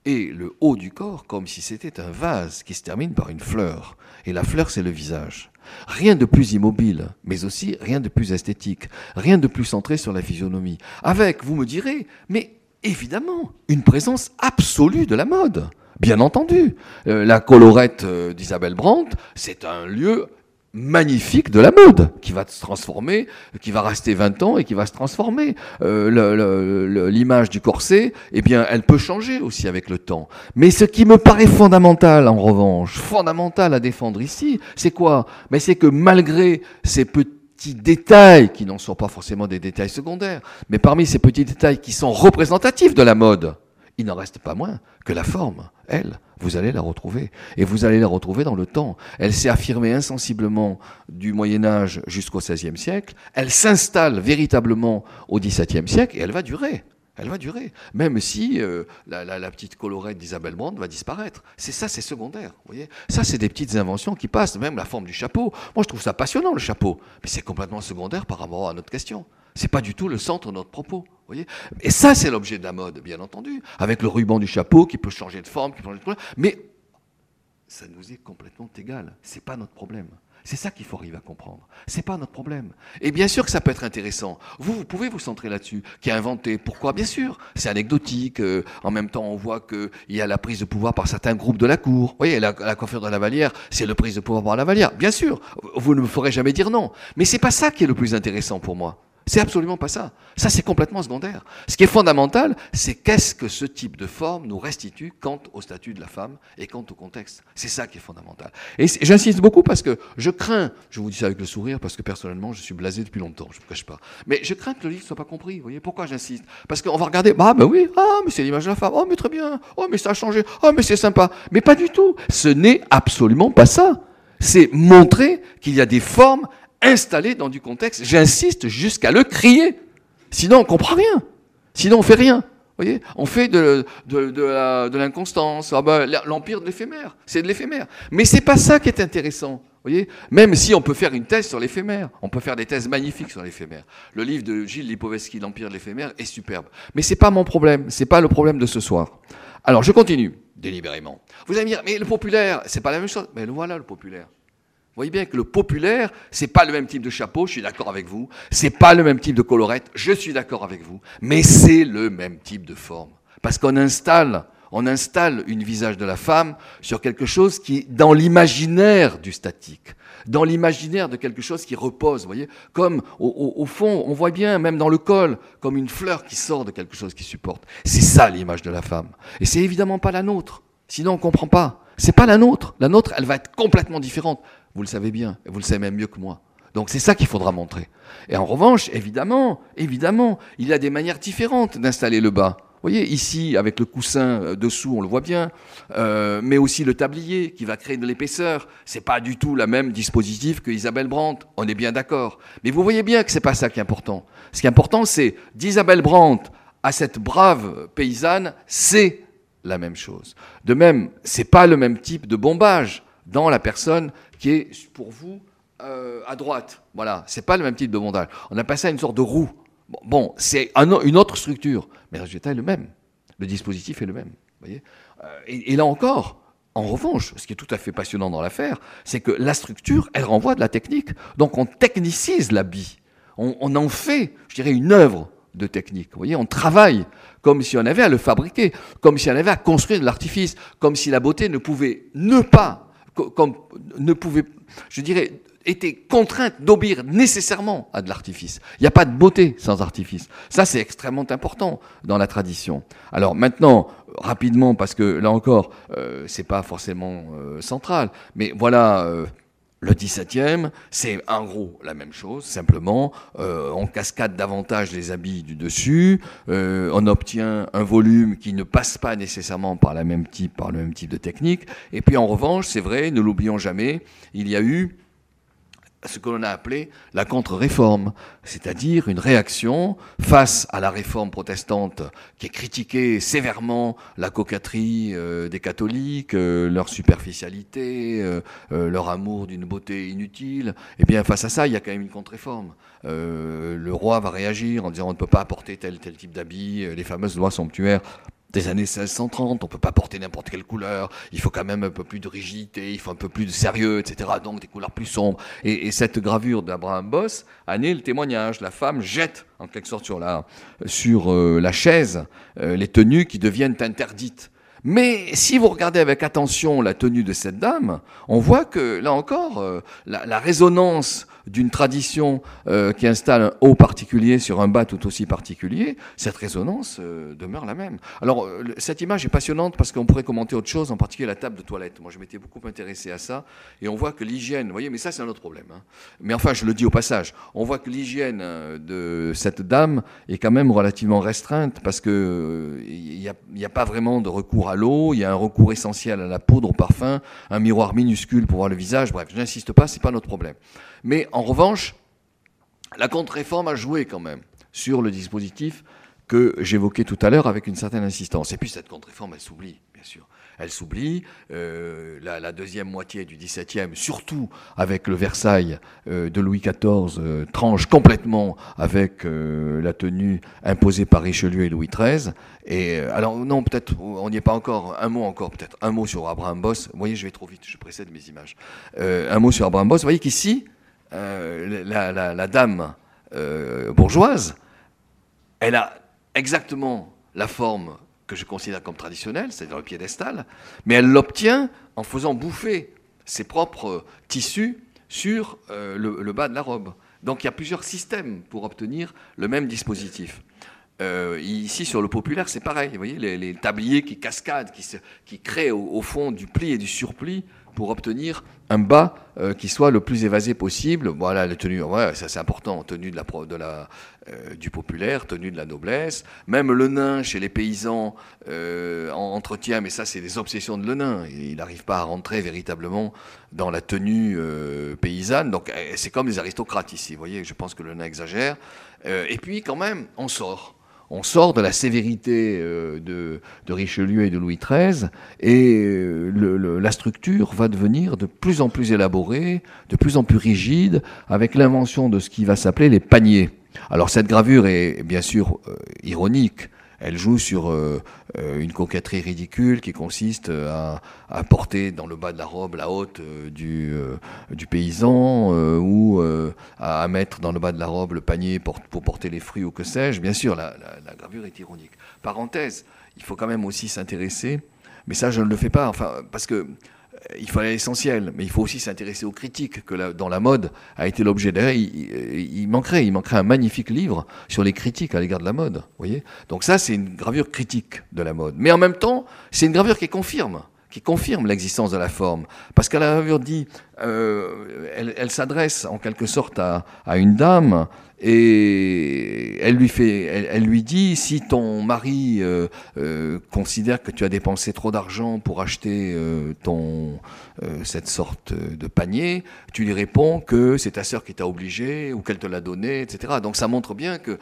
et le haut du corps comme si c'était un vase qui se termine par une fleur. Et la fleur, c'est le visage. Rien de plus immobile, mais aussi rien de plus esthétique, rien de plus centré sur la physionomie. Avec, vous me direz, mais évidemment, une présence absolue de la mode. Bien entendu. Euh, la colorette euh, d'Isabelle Brandt, c'est un lieu magnifique de la mode qui va se transformer, qui va rester 20 ans et qui va se transformer. Euh, L'image du corset, eh bien, elle peut changer aussi avec le temps. Mais ce qui me paraît fondamental, en revanche, fondamental à défendre ici, c'est quoi? Mais c'est que malgré ces petits détails qui n'en sont pas forcément des détails secondaires, mais parmi ces petits détails qui sont représentatifs de la mode, il n'en reste pas moins que la forme, elle, vous allez la retrouver. Et vous allez la retrouver dans le temps. Elle s'est affirmée insensiblement du Moyen Âge jusqu'au XVIe siècle. Elle s'installe véritablement au XVIIe siècle et elle va durer. Elle va durer, même si euh, la, petite colorette d'Isabelle Brandt va disparaître. C'est ça, c'est secondaire. Vous voyez ça, c'est des petites inventions qui passent, même la forme du chapeau. Moi, je trouve ça passionnant, le chapeau, mais c'est complètement secondaire par rapport à notre question. C'est pas du tout le centre de notre propos. Voyez et ça, c'est l'objet de la mode, bien entendu, avec le ruban du chapeau qui peut changer de forme, qui peut changer de couleur. Mais ça nous est complètement égal. C'est pas notre problème. C'est ça qu'il faut arriver à comprendre. C'est pas notre problème. Et bien sûr que ça peut être intéressant. Vous, vous pouvez vous centrer là-dessus. Qui a inventé Pourquoi? Bien sûr. C'est anecdotique. Euh, en même temps, on voit qu'il y a la prise de pouvoir par certains groupes de la cour. Vous voyez, la, la coiffure de la Vallière, c'est le prise de pouvoir par la Vallière. Bien sûr. Vous ne me ferez jamais dire non. Mais c'est pas ça qui est le plus intéressant pour moi. C'est absolument pas ça. Ça, c'est complètement secondaire. Ce qui est fondamental, c'est qu'est-ce que ce type de forme nous restitue quant au statut de la femme et quant au contexte. C'est ça qui est fondamental. Et j'insiste beaucoup parce que je crains, je vous dis ça avec le sourire, parce que personnellement, je suis blasé depuis longtemps, je ne me cache pas. Mais je crains que le livre ne soit pas compris. Vous voyez, pourquoi j'insiste? Parce qu'on va regarder, bah, ben oui, ah, mais c'est l'image de la femme, oh, mais très bien, oh, mais ça a changé, oh, mais c'est sympa. Mais pas du tout. Ce n'est absolument pas ça. C'est montrer qu'il y a des formes installé dans du contexte, j'insiste jusqu'à le crier. Sinon, on comprend rien. Sinon, on fait rien. Voyez on fait de, de, l'inconstance, ah ben, l'empire de l'éphémère. C'est de l'éphémère. Mais c'est pas ça qui est intéressant. Voyez Même si on peut faire une thèse sur l'éphémère, on peut faire des thèses magnifiques sur l'éphémère. Le livre de Gilles Lipovetsky, L'Empire de l'éphémère, est superbe. Mais c'est pas mon problème, c'est pas le problème de ce soir. Alors je continue délibérément. Vous allez me dire, mais le populaire, c'est pas la même chose. Mais voilà le populaire. Vous voyez bien que le populaire, c'est pas le même type de chapeau, je suis d'accord avec vous. C'est pas le même type de colorette, je suis d'accord avec vous. Mais c'est le même type de forme. Parce qu'on installe, on installe une visage de la femme sur quelque chose qui dans l'imaginaire du statique, dans l'imaginaire de quelque chose qui repose, vous voyez. Comme au, au, fond, on voit bien, même dans le col, comme une fleur qui sort de quelque chose qui supporte. C'est ça l'image de la femme. Et c'est évidemment pas la nôtre. Sinon, on comprend pas. C'est pas la nôtre. La nôtre, elle va être complètement différente. Vous le savez bien, vous le savez même mieux que moi. Donc c'est ça qu'il faudra montrer. Et en revanche, évidemment, évidemment, il y a des manières différentes d'installer le bas. Vous voyez, ici, avec le coussin euh, dessous, on le voit bien, euh, mais aussi le tablier qui va créer de l'épaisseur. C'est pas du tout le même dispositif que Isabelle Brandt. On est bien d'accord. Mais vous voyez bien que c'est pas ça qui est important. Ce qui est important, c'est d'Isabelle Brandt à cette brave paysanne, c'est la même chose. De même, c'est pas le même type de bombage dans la personne qui est pour vous euh, à droite. Voilà, c'est pas le même type de bondage. On a passé à une sorte de roue. Bon, c'est une autre structure, mais le résultat est le même. Le dispositif est le même. Voyez euh, et, là encore, en revanche, ce qui est tout à fait passionnant dans l'affaire, c'est que la structure, elle renvoie de la technique. Donc on technicise l'habit. On, on en fait, je dirais, une œuvre de technique. Vous voyez, on travaille comme si on avait à le fabriquer, comme si on avait à construire de l'artifice, comme si la beauté ne pouvait ne pas comme ne pouvait, je dirais, était contrainte d'obéir nécessairement à de l'artifice. Il n'y a pas de beauté sans artifice. Ça, c'est extrêmement important dans la tradition. Alors maintenant, rapidement, parce que là encore, euh, c'est pas forcément euh, central, mais voilà euh, le 17e, c'est en gros la même chose, simplement, euh, on cascade davantage les habits du dessus, euh, on obtient un volume qui ne passe pas nécessairement par, la même type, par le même type de technique, et puis en revanche, c'est vrai, ne l'oublions jamais, il y a eu ce que l'on a appelé la contre-réforme, c'est-à-dire une réaction face à la réforme protestante qui est critiquée sévèrement la coquetterie euh, des catholiques, euh, leur superficialité, euh, leur amour d'une beauté inutile. Eh bien face à ça, il y a quand même une contre-réforme. le roi va réagir en disant on ne peut pas apporter tel tel type d'habit, les fameuses lois somptuaires des années 1630, on peut pas porter n'importe quelle couleur, il faut quand même un peu plus de rigidité, il faut un peu plus de sérieux, etc. Donc des couleurs plus sombres. Et, cette gravure d'Abraham Boss a né le témoignage. La femme jette en quelque sorte sur la, sur, euh, la chaise euh, les tenues qui deviennent interdites. Mais si vous regardez avec attention la tenue de cette dame, on voit que, là encore, euh, la, la, résonance d'une tradition euh, qui installe un haut particulier sur un bas tout aussi particulier, cette résonance euh, demeure la même. Alors, euh, cette image est passionnante parce qu'on pourrait commenter autre chose, en particulier la table de toilette. Moi, je m'étais beaucoup intéressé à ça, et on voit que l'hygiène, vous voyez, mais ça, c'est un autre problème. Hein. Mais enfin, je le dis au passage, on voit que l'hygiène de cette dame est quand même relativement restreinte parce qu'il n'y a, pas vraiment de recours à l'eau, il y a un recours essentiel à la poudre, au parfum, un miroir minuscule pour voir le visage. Bref, je n'insiste pas, c'est pas notre problème. Mais en revanche, la contre-réforme a joué quand même sur le dispositif que j'évoquais tout à l'heure avec une certaine insistance. Et puis cette contre-réforme, elle s'oublie, bien sûr. Elle s'oublie. Euh, la, deuxième moitié du XVIIe, surtout avec le Versailles euh, de Louis XIV, euh, tranche complètement avec la tenue imposée par Richelieu et Louis XIII. Et alors non, peut-être on n'y est pas encore. Un mot encore, peut-être un mot sur Abraham Boss. Vous voyez, je vais trop vite, je précède mes images. un mot sur Abraham Boss. Vous voyez qu'ici, euh, la, dame euh, bourgeoise, elle a exactement la forme que je considère comme traditionnelle, c'est-à-dire le piédestal, mais elle l'obtient en faisant bouffer ses propres tissus sur euh, le, bas de la robe. Donc il y a plusieurs systèmes pour obtenir le même dispositif. ici, sur le populaire, c'est pareil. Vous voyez, les, tabliers qui cascadent, qui, créent au, fond du pli et du surpli pour obtenir un bas euh, qui soit le plus évasé possible. Voilà, la tenue, ouais, ça c'est important, tenue euh, du populaire, tenue de la noblesse. Même le nain chez les paysans euh, en entretien, mais ça c'est des obsessions de le nain. Il n'arrive pas à rentrer véritablement dans la tenue paysanne. Donc eh, c'est comme les aristocrates ici. Vous voyez, je pense que le nain exagère. et puis quand même, on sort on sort de la sévérité euh, de, Richelieu et de Louis XIII, et euh, la structure va devenir de plus en plus élaborée, de plus en plus rigide, avec l'invention de ce qui va s'appeler les paniers. Alors cette gravure est bien sûr euh, ironique, elle joue sur euh, euh, une coquetterie ridicule qui consiste à, porter dans le bas de la robe la haute euh, du, paysan ou à, mettre dans le bas de la robe le panier pour, pour porter les fruits ou que sais-je. Bien sûr, la, gravure est ironique. Parenthèse, il faut quand même aussi s'intéresser, mais ça je ne le fais pas, enfin, parce que il à l'essentiel, mais il faut aussi s'intéresser aux critiques que dans la mode a été l'objet. D'ailleurs, il, manquerait, il manquerait un magnifique livre sur les critiques à l'égard de la mode. Voyez Donc ça, c'est une gravure critique de la mode. Mais en même temps, c'est une gravure qui confirme qui confirme l'existence de la forme. Parce la gravure dit, euh, elle, s'adresse en quelque sorte à, une dame et elle lui, fait, elle, lui dit, si ton mari euh, euh, considère que tu as dépensé trop d'argent pour acheter ton, cette sorte de panier, tu lui réponds que c'est ta sœur qui t'a obligé ou qu'elle te l'a donné, etc. Donc ça montre bien que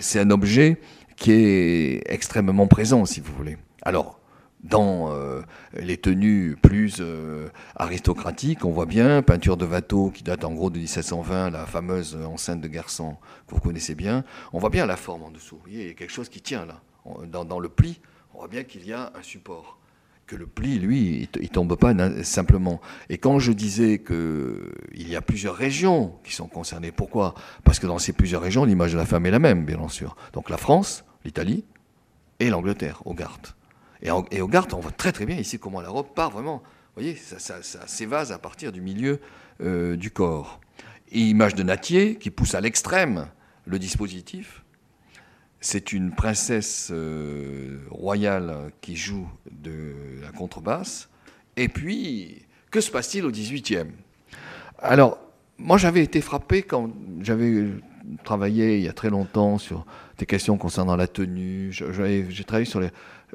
c'est un objet qui est extrêmement présent, si vous voulez. Alors, dans euh, les tenues plus euh, aristocratiques, on voit bien, peinture de Watteau qui date en gros de 1720, la fameuse enceinte de garçon que vous connaissez bien, on voit bien la forme en dessous. Vous voyez, il y a quelque chose qui tient là. Dans, le pli, on voit bien qu'il y a un support. Que le pli, lui, il, ne tombe pas simplement. Et quand je disais qu'il y a plusieurs régions qui sont concernées, pourquoi? Parce que dans ces plusieurs régions, l'image de la femme est la même, bien sûr. Donc la France, l'Italie et l'Angleterre, au Garth. Et, au Garth, on voit très très bien ici comment la robe part vraiment. Vous voyez, ça, s'évase à partir du milieu euh, du corps. Et image de Natier qui pousse à l'extrême le dispositif. C'est une princesse euh, royale qui joue de la contrebasse. Et puis, que se passe-t-il au 18e Alors, moi j'avais été frappé quand j'avais travaillé il y a très longtemps sur des questions concernant la tenue. J'ai travaillé sur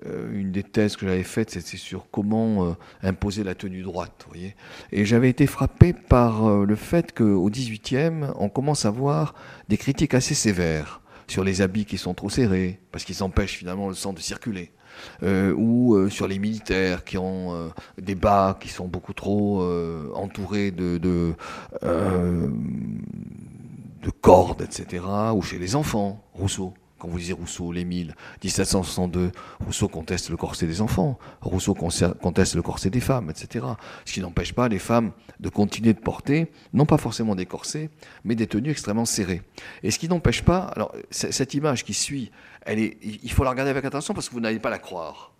euh, une des thèses que j'avais faites, c'était sur comment euh, imposer la tenue droite. Voyez et j'avais été frappé par euh, le fait qu'au XVIIIe, on commence à voir des critiques assez sévères sur les habits qui sont trop serrés, parce qu'ils empêchent finalement le sang de circuler. ou sur les militaires qui ont des bas qui sont beaucoup trop entourés de, de cordes, etc., ou chez les enfants, Rousseau Quand vous lisez Rousseau, l'Émile, 1762, Rousseau conteste le corset des enfants, Rousseau conteste le corset des femmes, etc. Ce qui n'empêche pas les femmes de continuer de porter, non pas forcément des corsets, mais des tenues extrêmement serrées. Et ce qui n'empêche pas, alors cette image qui suit, il faut la regarder avec attention parce que vous n'allez pas la croire.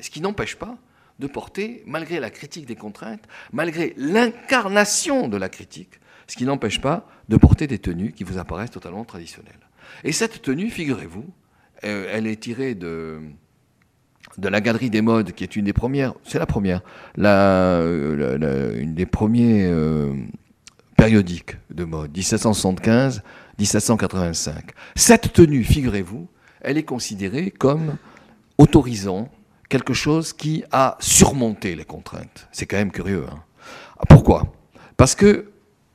Ce qui n'empêche pas de porter, malgré la critique des contraintes, malgré l'incarnation de la critique, ce qui n'empêche pas de porter des tenues qui vous apparaissent totalement traditionnelles. Et cette tenue, figurez-vous, euh, elle est tirée de, la Galerie des Modes, qui est une des premières, c'est la première, la, une des premiers euh, périodiques de mode, 1775-1785. Cette tenue, figurez-vous, elle est considérée comme autorisant quelque chose qui a surmonté les contraintes. C'est quand même curieux. Hein. Pourquoi? Parce que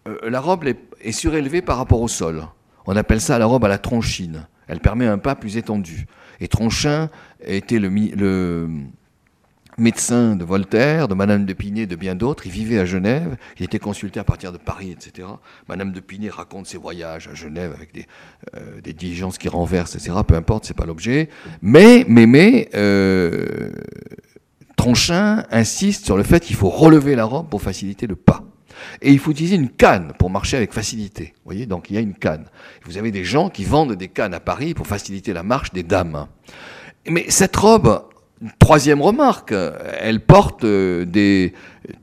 euh, la robe est, surélevée par rapport au sol. On appelle ça la robe à la tronchine. Elle permet un pas plus étendu. Et Tronchin était le, médecin de Voltaire, de Madame de Pinet, de bien d'autres. Il vivait à Genève. Il était consulté à partir de Paris, etc. Madame de Pinet raconte ses voyages à Genève avec des, euh, diligences qui renversent, etc. Peu importe, c'est pas l'objet. Mais, mais, mais, euh, Tronchin insiste sur le fait qu'il faut relever la robe pour faciliter le pas. Et il faut utiliser une canne pour marcher avec facilité. Vous voyez, donc il y a une canne. Vous avez des gens qui vendent des cannes à Paris pour faciliter la marche des dames. Mais cette robe, troisième remarque, elle porte euh, des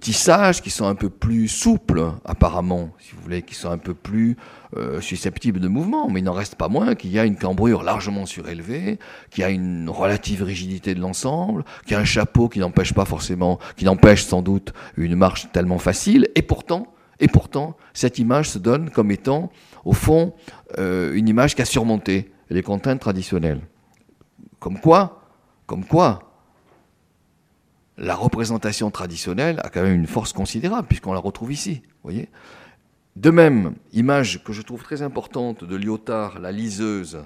tissages qui sont un peu plus souples, apparemment, si vous voulez, qui sont un peu plus euh, susceptibles de mouvement, mais il n'en reste pas moins qu'il y a une cambrure largement surélevée, qu'il y a une relative rigidité de l'ensemble, qu'il y a un chapeau qui n'empêche pas forcément, qui n'empêche sans doute une marche tellement facile, et pourtant, et pourtant, cette image se donne comme étant, au fond, euh, une image qui a surmonté les contraintes traditionnelles. Comme quoi, comme quoi, la représentation traditionnelle a quand même une force considérable, puisqu'on la retrouve ici. Voyez de même, image que je trouve très importante de Lyotard, la liseuse.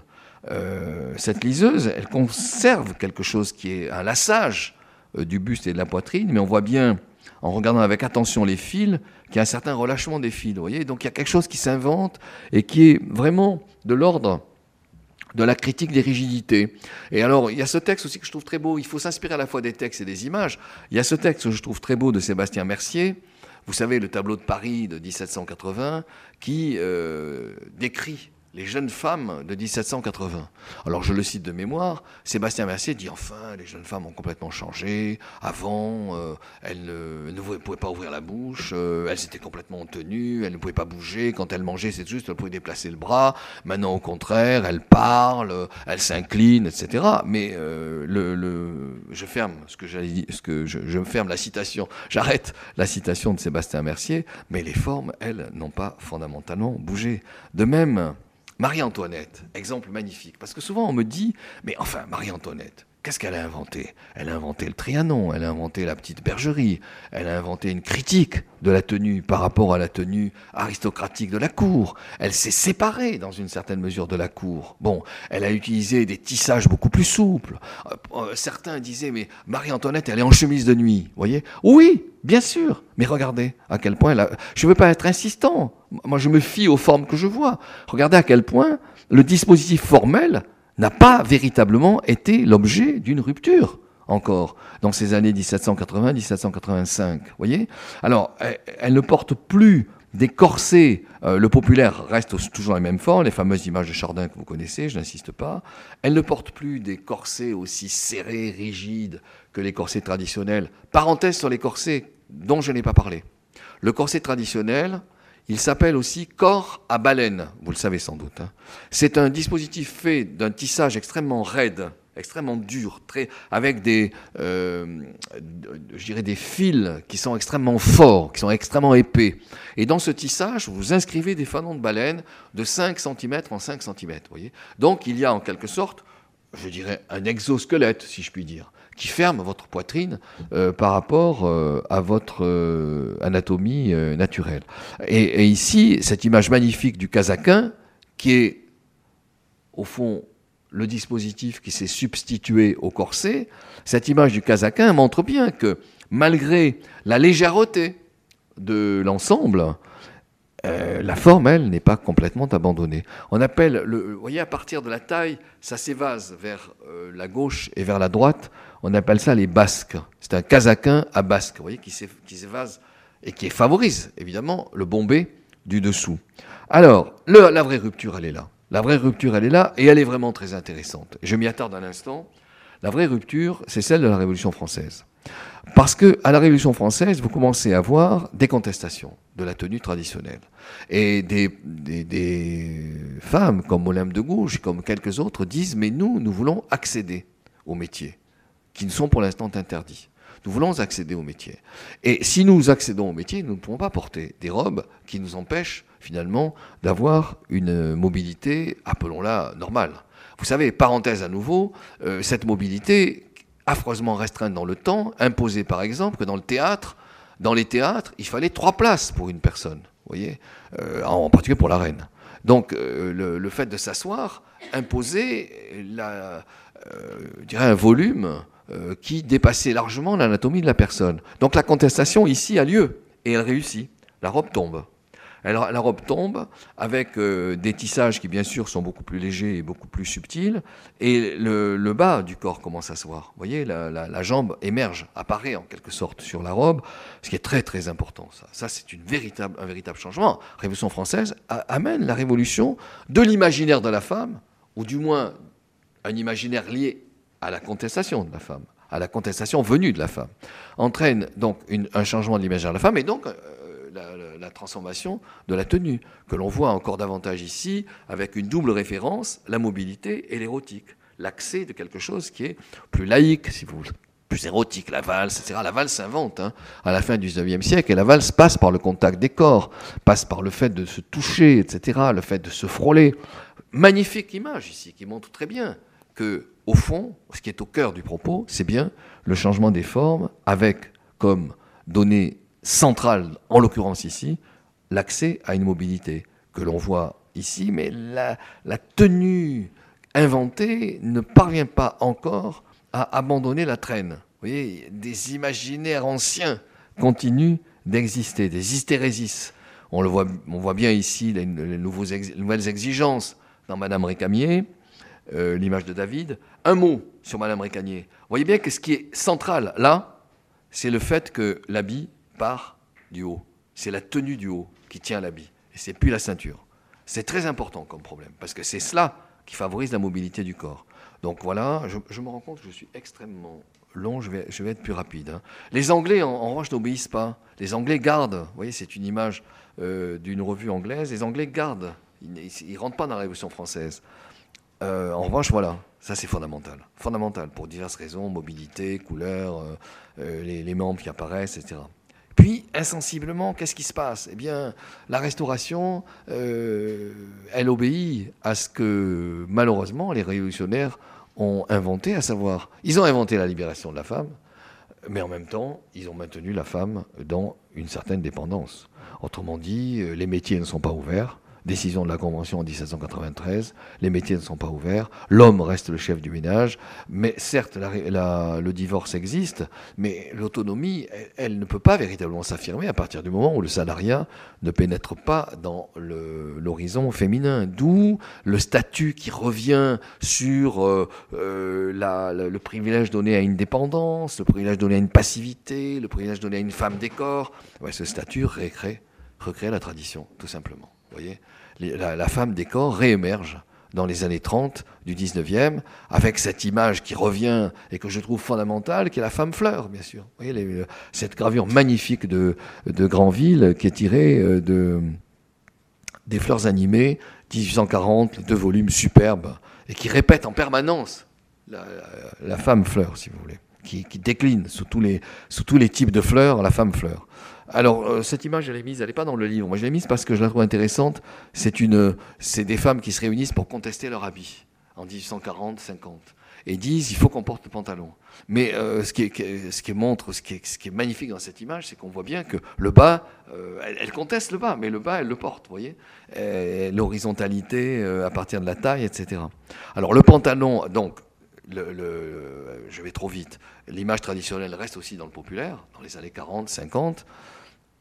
Euh, cette liseuse, elle conserve quelque chose qui est un lassage euh, du buste et de la poitrine, mais on voit bien, en regardant avec attention les fils, qu'il y a un certain relâchement des fils. Voyez Donc il y a quelque chose qui s'invente et qui est vraiment de l'ordre de la critique des rigidités. Et alors, il y a ce texte aussi que je trouve très beau. Il faut s'inspirer à la fois des textes et des images. Il y a ce texte que je trouve très beau de Sébastien Mercier. Vous savez, le tableau de Paris de 1780 qui euh, décrit les jeunes femmes de 1780. Alors je le cite de mémoire, Sébastien Mercier dit enfin les jeunes femmes ont complètement changé. Avant, euh, elles ne pouvaient pas ouvrir la bouche, euh, elles étaient complètement en tenue, elles ne pouvaient pas bouger. Quand elles mangeaient, c'est juste elles pouvaient déplacer le bras. Maintenant, au contraire, elles parlent, elles s'inclinent, etc. Mais euh, je ferme ce que je ferme la citation, j'arrête la citation de Sébastien Mercier. Mais les formes, elles, n'ont pas fondamentalement bougé. De même. Marie-Antoinette, exemple magnifique, parce que souvent on me dit, mais enfin, Marie-Antoinette, qu'est-ce qu'elle a inventé? Elle a inventé le Trianon, elle a inventé la petite bergerie, elle a inventé une critique de la tenue par rapport à la tenue aristocratique de la cour. Elle s'est séparée dans une certaine mesure de la cour. Bon, elle a utilisé des tissages beaucoup plus souples. Euh, euh, certains disaient, mais Marie-Antoinette, elle est en chemise de nuit, voyez? Oui, bien sûr, mais regardez à quel point elle a... Je ne veux pas être insistant, moi, je me fie aux formes que je vois. Regardez à quel point le dispositif formel n'a pas véritablement été l'objet d'une rupture encore dans ces années 1780-1785. Voyez? Alors, elle, ne porte plus des corsets. Euh, le populaire reste toujours les mêmes formes, les fameuses images de Chardin que vous connaissez, je n'insiste pas. Elle ne porte plus des corsets aussi serrés, rigides que les corsets traditionnels. Parenthèse sur les corsets dont je n'ai pas parlé. Le corset traditionnel, il s'appelle aussi corps à baleine, vous le savez sans doute. Hein. C'est un dispositif fait d'un tissage extrêmement raide, extrêmement dur, avec des, euh, je dirais des fils qui sont extrêmement forts, qui sont extrêmement épais. Et dans ce tissage, vous inscrivez des fanons de baleine de 5 cm en 5 cm. Voyez Donc il y a en quelque sorte, je dirais, un exosquelette, si je puis dire qui ferme votre poitrine euh, par rapport euh, à votre euh, anatomie naturelle. Et, ici, cette image magnifique du casaquin, qui est au fond le dispositif qui s'est substitué au corset, cette image du casaquin montre bien que malgré la légèreté de l'ensemble, euh, la forme, elle, n'est pas complètement abandonnée. On appelle, le, vous voyez, à partir de la taille, ça s'évase vers euh, la gauche et vers la droite. On appelle ça les basques. C'est un casaquin à basque, vous voyez, qui s'évase et qui favorise, évidemment, le bombé du dessous. Alors, la vraie rupture, elle est là. La vraie rupture, elle est là, et elle est vraiment très intéressante. Je m'y attarde un instant. La vraie rupture, c'est celle de la Révolution française. Parce que à la Révolution française, vous commencez à voir des contestations de la tenue traditionnelle. Et des, femmes comme Olympe de Gouges, comme quelques autres, disent Mais nous, nous voulons accéder aux métiers qui ne sont pour l'instant interdits. Nous voulons accéder aux métiers. Et si nous accédons aux métiers, nous ne pouvons pas porter des robes qui nous empêchent finalement d'avoir une mobilité, appelons-la normale. Vous savez, parenthèse à nouveau, euh, cette mobilité affreusement restreinte dans le temps, imposée par exemple que dans le théâtre, dans les théâtres, il fallait trois places pour une personne, voyez, euh, en particulier pour la reine. Donc euh, le, fait de s'asseoir imposait la, dirais un volume qui dépassait largement l'anatomie de la personne. Donc la contestation ici a lieu et elle réussit. La robe tombe. La robe tombe avec euh, des tissages qui, bien sûr, sont beaucoup plus légers et beaucoup plus subtils. Et le, bas du corps commence à se voir. Vous voyez, la, jambe émerge, apparaît en quelque sorte sur la robe, ce qui est très, très important. Ça, c'est un véritable changement. La Révolution française amène la révolution de l'imaginaire de la femme, ou du moins un imaginaire lié à la contestation de la femme à la contestation venue de la femme, entraîne donc un changement de l'imaginaire de la femme et donc la, transformation de la tenue, que l'on voit encore davantage ici, avec une double référence, la mobilité et l'érotique. L'accès de quelque chose qui est plus laïque, si vous voulez plus érotique, la valse, etc. La valse s'invente hein, à la fin du XIXe siècle, et la valse passe par le contact des corps, passe par le fait de se toucher, etc., le fait de se frôler. Magnifique image ici, qui montre très bien que, au fond, ce qui est au cœur du propos, c'est bien le changement des formes, avec comme donnée centrale, en l'occurrence ici, l'accès à une mobilité que l'on voit ici, mais la, tenue inventée ne parvient pas encore à abandonner la traîne. Vous voyez, des imaginaires anciens continuent d'exister, des hystérésis. On le voit, on voit bien ici les, nouvelles exigences dans Madame Récamier, euh, l'image de David. Un mot sur Madame Récamier. Vous voyez bien que ce qui est central là, c'est le fait que l'habit part du haut. C'est la tenue du haut qui tient l'habit, et c'est plus la ceinture. C'est très important comme problème, parce que c'est cela qui favorise la mobilité du corps. Donc voilà, je, me rends compte que je suis extrêmement long, je vais, je vais être plus rapide. Hein. Les Anglais, en, revanche, n'obéissent pas. Les Anglais gardent, vous voyez, c'est une image euh, d'une revue anglaise, les Anglais gardent, ils ne rentrent pas dans la Révolution française. Euh, en revanche, voilà, ça c'est fondamental. Fondamental pour diverses raisons, mobilité, couleur, euh, les, les membres qui apparaissent, etc. Puis, insensiblement, qu'est-ce qui se passe? Eh bien, la restauration, euh, elle obéit à ce que, malheureusement, les révolutionnaires ont inventé, à savoir, ils ont inventé la libération de la femme, mais en même temps, ils ont maintenu la femme dans une certaine dépendance. Autrement dit, euh, les métiers ne sont pas ouverts, décision de la Convention en 1793, les métiers ne sont pas ouverts, l'homme reste le chef du ménage, mais certes, le divorce existe, mais l'autonomie, elle, ne peut pas véritablement s'affirmer à partir du moment où le salariat ne pénètre pas dans l'horizon féminin, d'où le statut qui revient sur euh, euh, le privilège donné à une dépendance, le privilège donné à une passivité, le privilège donné à une femme des corps. ce statut recrée, recrée la tradition, tout simplement. Vous voyez? La, femme des corps réémerge dans les années 30 du 19e, avec cette image qui revient et que je trouve fondamentale, qui est la femme fleur, bien sûr. Vous voyez, cette gravure magnifique de, Granville qui est tirée euh, de, des fleurs animées, 1840, les deux volumes superbes, et qui répète en permanence la, femme fleur, si vous voulez, qui, décline sous tous les types de fleurs, la femme fleur. Alors, euh, cette image, elle est mise, elle n'est pas dans le livre. Moi, je l'ai mise parce que je la trouve intéressante. C'est une, c'est des femmes qui se réunissent pour contester leur habit en 1840-50 et disent il faut qu'on porte le pantalon. Mais euh, ce, qui montre, ce qui est, ce qui est magnifique dans cette image, c'est qu'on voit bien que le bas, euh, elle, conteste le bas, mais le bas, elle le porte, vous voyez L'horizontalité à partir de la taille, etc. Alors le pantalon, donc, je vais trop vite, l'image traditionnelle reste aussi dans le populaire, dans les années 40, 50.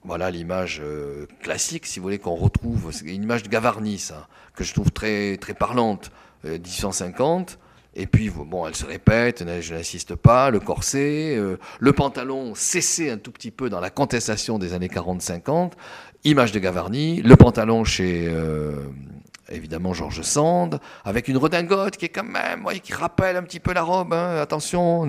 Voilà l'image euh, classique, si vous voulez, qu'on retrouve. C'est une image de Gavarni, ça, que je trouve très, très parlante. 1850. Et puis, bon, elle se répète, je n'insiste pas, le corset, le pantalon cessé un tout petit peu dans la contestation des années 40-50, image de Gavarni, le pantalon chez évidemment Georges Sand, avec une redingote qui est quand même, qui rappelle un petit peu la robe. Hein. Attention,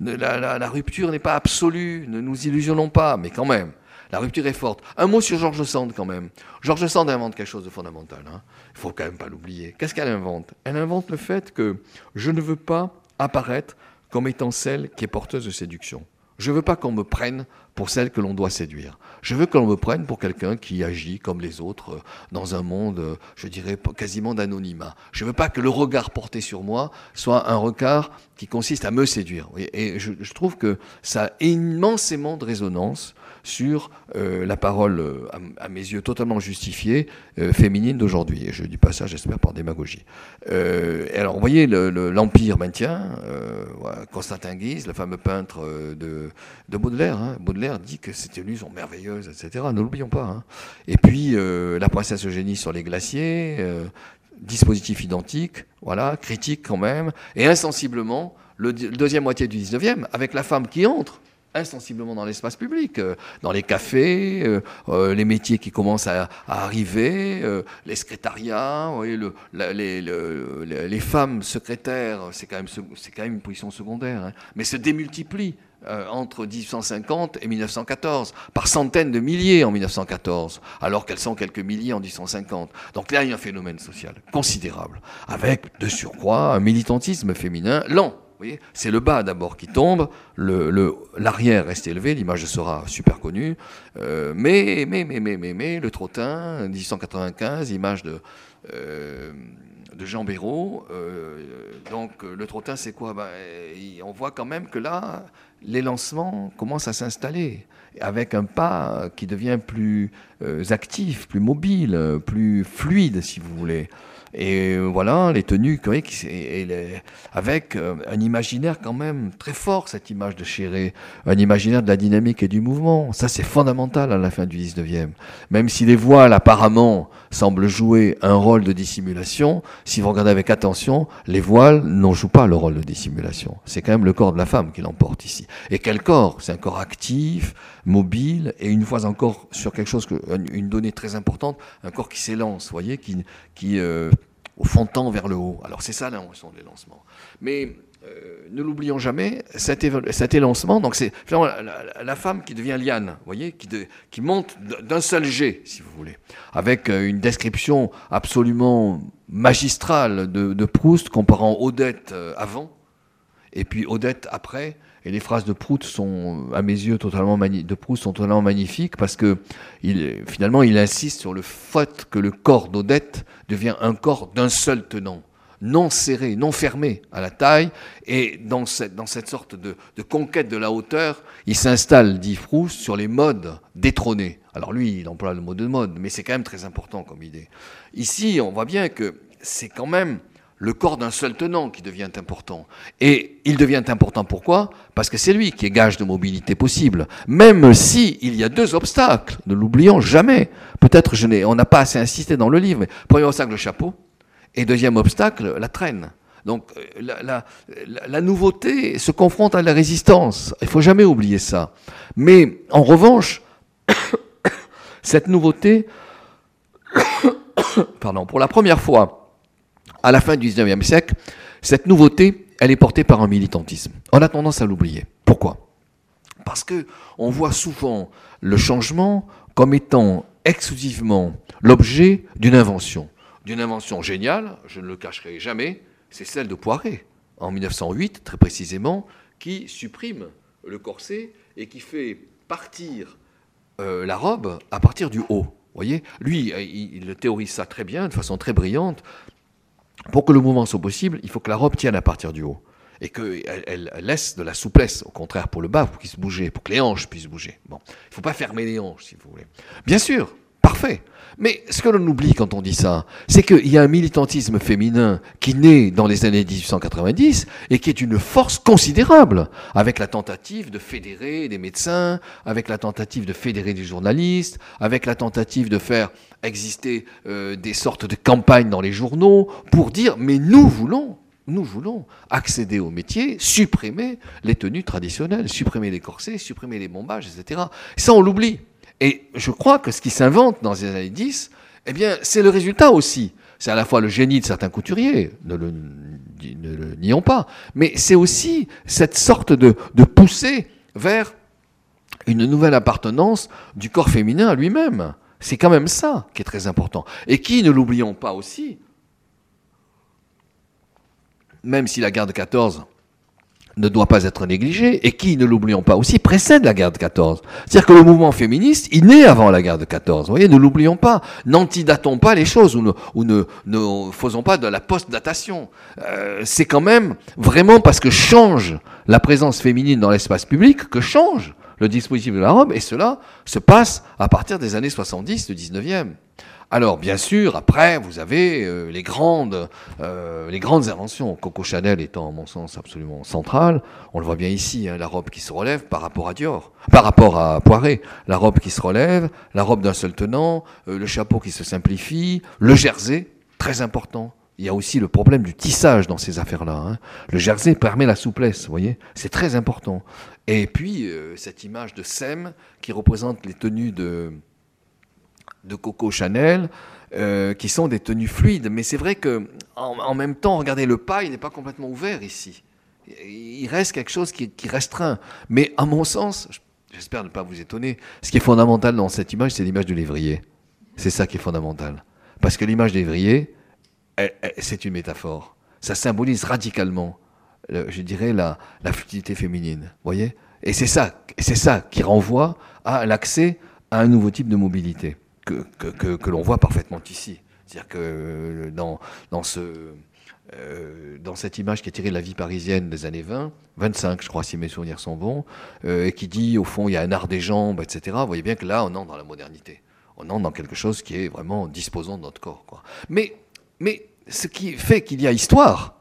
la, rupture n'est pas absolue, ne nous illusionnons pas, mais quand même, la rupture est forte. Un mot sur Georges Sand quand même. Georges Sand invente quelque chose de fondamental. Hein. Il faut quand même pas l'oublier. Qu'est-ce qu'elle invente? Elle invente le fait que je ne veux pas apparaître comme étant celle qui est porteuse de séduction. Je ne veux pas qu'on me prenne pour celle que l'on doit séduire. Je veux que me prenne pour quelqu'un qui agit comme les autres euh, dans un monde, euh, je dirais, quasiment d'anonymat. Je ne veux pas que le regard porté sur moi soit un regard qui consiste à me séduire. Et je trouve que ça a immensément de résonance sur euh, la parole, euh, à, mes yeux totalement justifiée, euh, féminine d'aujourd'hui. Et je dis pas ça, j'espère, par démagogie. alors, vous voyez, l'Empire maintient, Constantin Guise, le fameux peintre de, Baudelaire, hein. Baudelaire dit que ces tenues sont merveilleuses, etc. Ne l'oublions pas. Hein. Et puis, la princesse Eugénie sur les glaciers, dispositif identique, voilà, critique quand même, et insensiblement, le, le deuxième moitié du 19e, avec la femme qui entre insensiblement dans l'espace public, euh, dans les cafés, euh, euh, les métiers qui commencent à, arriver, les secrétariats, le, les, les, femmes secrétaires, c'est quand, même, une position secondaire, hein, mais se démultiplient entre 1850 et 1914, par centaines de milliers en 1914, alors qu'elles sont quelques milliers en 1850. Donc là, il y a un phénomène social considérable, avec de surcroît un militantisme féminin lent c'est le bas d'abord qui tombe, l'arrière reste élevé, l'image sera super connue, euh, mais, mais, mais, mais, mais, mais, le trottin, 1895, image de, euh, de Jean Béraud. Euh, donc le trottin, c'est quoi? Ben, On voit quand même que là, les lancements commencent à s'installer, avec un pas qui devient plus actif, plus mobile, plus fluide, si vous voulez. Et voilà, les tenues, avec euh, un imaginaire quand même très fort, cette image de Chéré, un imaginaire de la dynamique et du mouvement. Ça, c'est fondamental à la fin du 19e. Même si les voiles, apparemment, semblent jouer un rôle de dissimulation, si vous regardez avec attention, les voiles n'en jouent pas le rôle de dissimulation. C'est quand même le corps de la femme qui l'emporte ici. Et quel corps? C'est un corps actif, mobile, et une fois encore sur quelque chose, une donnée très importante, un corps qui s'élance, voyez, qui, qui euh, au fond tend vers le haut. Alors c'est ça l'invention des lancements. Mais euh, ne l'oublions jamais, cet, cet élancement, donc c'est la, femme qui devient liane, voyez, qui, monte d'un seul jet, si vous voulez, avec euh, une description absolument magistrale de, de Proust comparant Odette avant et puis Odette après, et les phrases de Proust sont, à mes yeux, totalement de sont totalement magnifiques parce que finalement, il insiste sur le fait que le corps d'Odette devient un corps d'un seul tenant, non serré, non fermé à la taille. Et dans cette, dans cette sorte de, de conquête de la hauteur, il s'installe, dit Proust, sur les modes détrônés. Alors lui, il emploie le mot de mode, mais c'est quand même très important comme idée. Ici, on voit bien que c'est quand même le corps d'un seul tenant qui devient important. Et il devient important pourquoi? Parce que c'est lui qui est gage de mobilité possible. Même si il y a deux obstacles, ne l'oublions jamais. Peut-être je on n'a pas assez insisté dans le livre. Premier obstacle, le chapeau. Et deuxième obstacle, la traîne. Donc euh, la, nouveauté se confronte à la résistance. Il faut jamais oublier ça. Mais en revanche, cette nouveauté, pardon, pour la première fois, à la fin du 19e siècle, cette nouveauté, elle est portée par un militantisme. On a tendance à l'oublier. Pourquoi? Parce que on voit souvent le changement comme étant exclusivement l'objet d'une invention. D'une invention géniale, je ne le cacherai jamais, c'est celle de Poiret, en 1908 très précisément, qui supprime le corset et qui fait partir euh, la robe à partir du haut. voyez? Lui, il, il, théorise ça très bien, de façon très brillante, pour que le mouvement soit possible, il faut que la robe tienne à partir du haut et qu'elle elle laisse de la souplesse, au contraire, pour le bas, pour qu'il se bouger, pour que les hanches puissent bouger. Bon, il ne faut pas fermer les hanches, si vous voulez. Bien sûr, Parfait. Mais ce que l'on oublie quand on dit ça, c'est qu'il y a un militantisme féminin qui naît dans les années 1890 et qui est une force considérable, avec la tentative de fédérer des médecins, avec la tentative de fédérer des journalistes, avec la tentative de faire exister euh, des sortes de campagnes dans les journaux pour dire mais nous voulons nous voulons accéder au métier, supprimer les tenues traditionnelles, supprimer les corsets, supprimer les bombages, etc. Ça, on l'oublie. Et je crois que ce qui s'invente dans les années 10, eh bien, c'est le résultat aussi. C'est à la fois le génie de certains couturiers, ne le, nions pas, mais c'est aussi cette sorte de, de poussée vers une nouvelle appartenance du corps féminin à lui-même. C'est quand même ça qui est très important. Et qui, ne l'oublions pas aussi, même si la guerre de 14 ne doit pas être négligée, et qui, ne l'oublions pas aussi, précède la guerre de 14. C'est-à-dire que le mouvement féministe, il naît avant la guerre de 14. Vous voyez, ne l'oublions pas. N'antidatons pas les choses, ou ne faisons pas de la post-datation. Euh, c'est quand même vraiment parce que change la présence féminine dans l'espace public que change le dispositif de la robe, et cela se passe à partir des années 70 du 19e. Alors, bien sûr, après, vous avez euh, les, grandes, euh, les grandes inventions. Coco Chanel étant, à mon sens, absolument centrale. On le voit bien ici, hein, la robe qui se relève par rapport à Dior, par rapport à Poiré. La robe qui se relève, la robe d'un seul tenant, euh, le chapeau qui se simplifie, le jersey, très important. Il y a aussi le problème du tissage dans ces affaires-là. Hein. Le jersey permet la souplesse, vous voyez C'est très important. Et puis, cette image de Sem qui représente les tenues de de Coco Chanel, euh, qui sont des tenues fluides. Mais c'est vrai que en, même temps, regardez, le pas, il n'est pas complètement ouvert ici. Il reste quelque chose qui, restreint. Mais à mon sens, j'espère ne pas vous étonner, ce qui est fondamental dans cette image, c'est l'image de l'évrier. C'est ça qui est fondamental. Parce que l'image de l'évrier, c'est une métaphore. Ça symbolise radicalement, je dirais, la, la fluidité féminine. voyez? Et c'est ça, c'est ça qui renvoie à l'accès à un nouveau type de mobilité que, que, l'on voit parfaitement ici. C'est-à-dire que euh, dans, dans, ce, euh, dans cette image qui est tirée de la vie parisienne des années 20, 25 je crois si mes souvenirs sont bons, euh, et qui dit au fond il y a un art des jambes, etc., vous voyez bien que là on entre dans la modernité. On entre dans quelque chose qui est vraiment disposant de notre corps. Mais, mais ce qui fait qu'il y a histoire,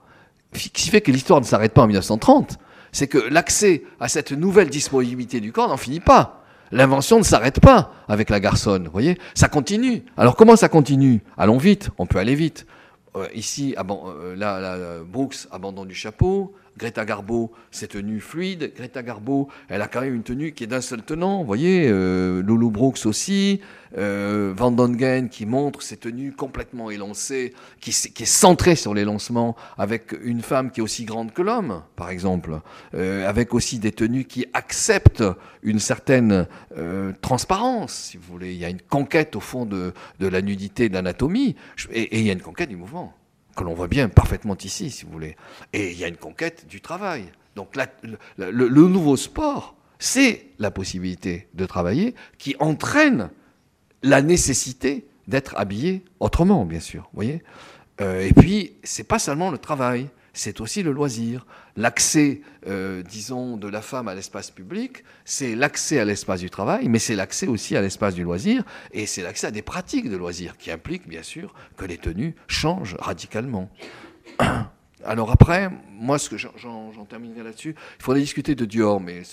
qui fait que l'histoire ne s'arrête pas en 1930, c'est que l'accès à cette nouvelle disponibilité du corps n'en finit pas. L'invention ne s'arrête pas avec la garçonne, voyez Ça continue. Alors comment ça continue? Allons vite, on peut aller vite. Euh, ici, ah bon, euh, là, là, Brooks, abandon du chapeau. Greta Garbo, ses tenues fluides. Greta Garbo, elle a quand même une tenue qui est d'un seul tenant. Vous voyez, euh, Lulu Brooks aussi. Euh, Van Dongen qui montre ses tenues complètement élancées, qui, qui est centrée sur les lancements, avec une femme qui est aussi grande que l'homme, par exemple. Euh, avec aussi des tenues qui acceptent une certaine euh, transparence, si vous voulez. Il y a une conquête, au fond, de, de la nudité, de l'anatomie. Et, et il y a une conquête du mouvement que l'on voit bien parfaitement ici, si vous voulez. Et il y a une conquête du travail. Donc le, nouveau sport, c'est la possibilité de travailler qui entraîne la nécessité d'être habillé autrement, bien sûr. Voyez euh, et puis, c'est pas seulement le travail c'est aussi le loisir. L'accès, euh, disons, de la femme à l'espace public, c'est l'accès à l'espace du travail, mais c'est l'accès aussi à l'espace du loisir, et c'est l'accès à des pratiques de loisir, qui impliquent bien sûr que les tenues changent radicalement. Alors après, moi, ce que j'en terminerai là-dessus, il faudrait discuter de Dior, mais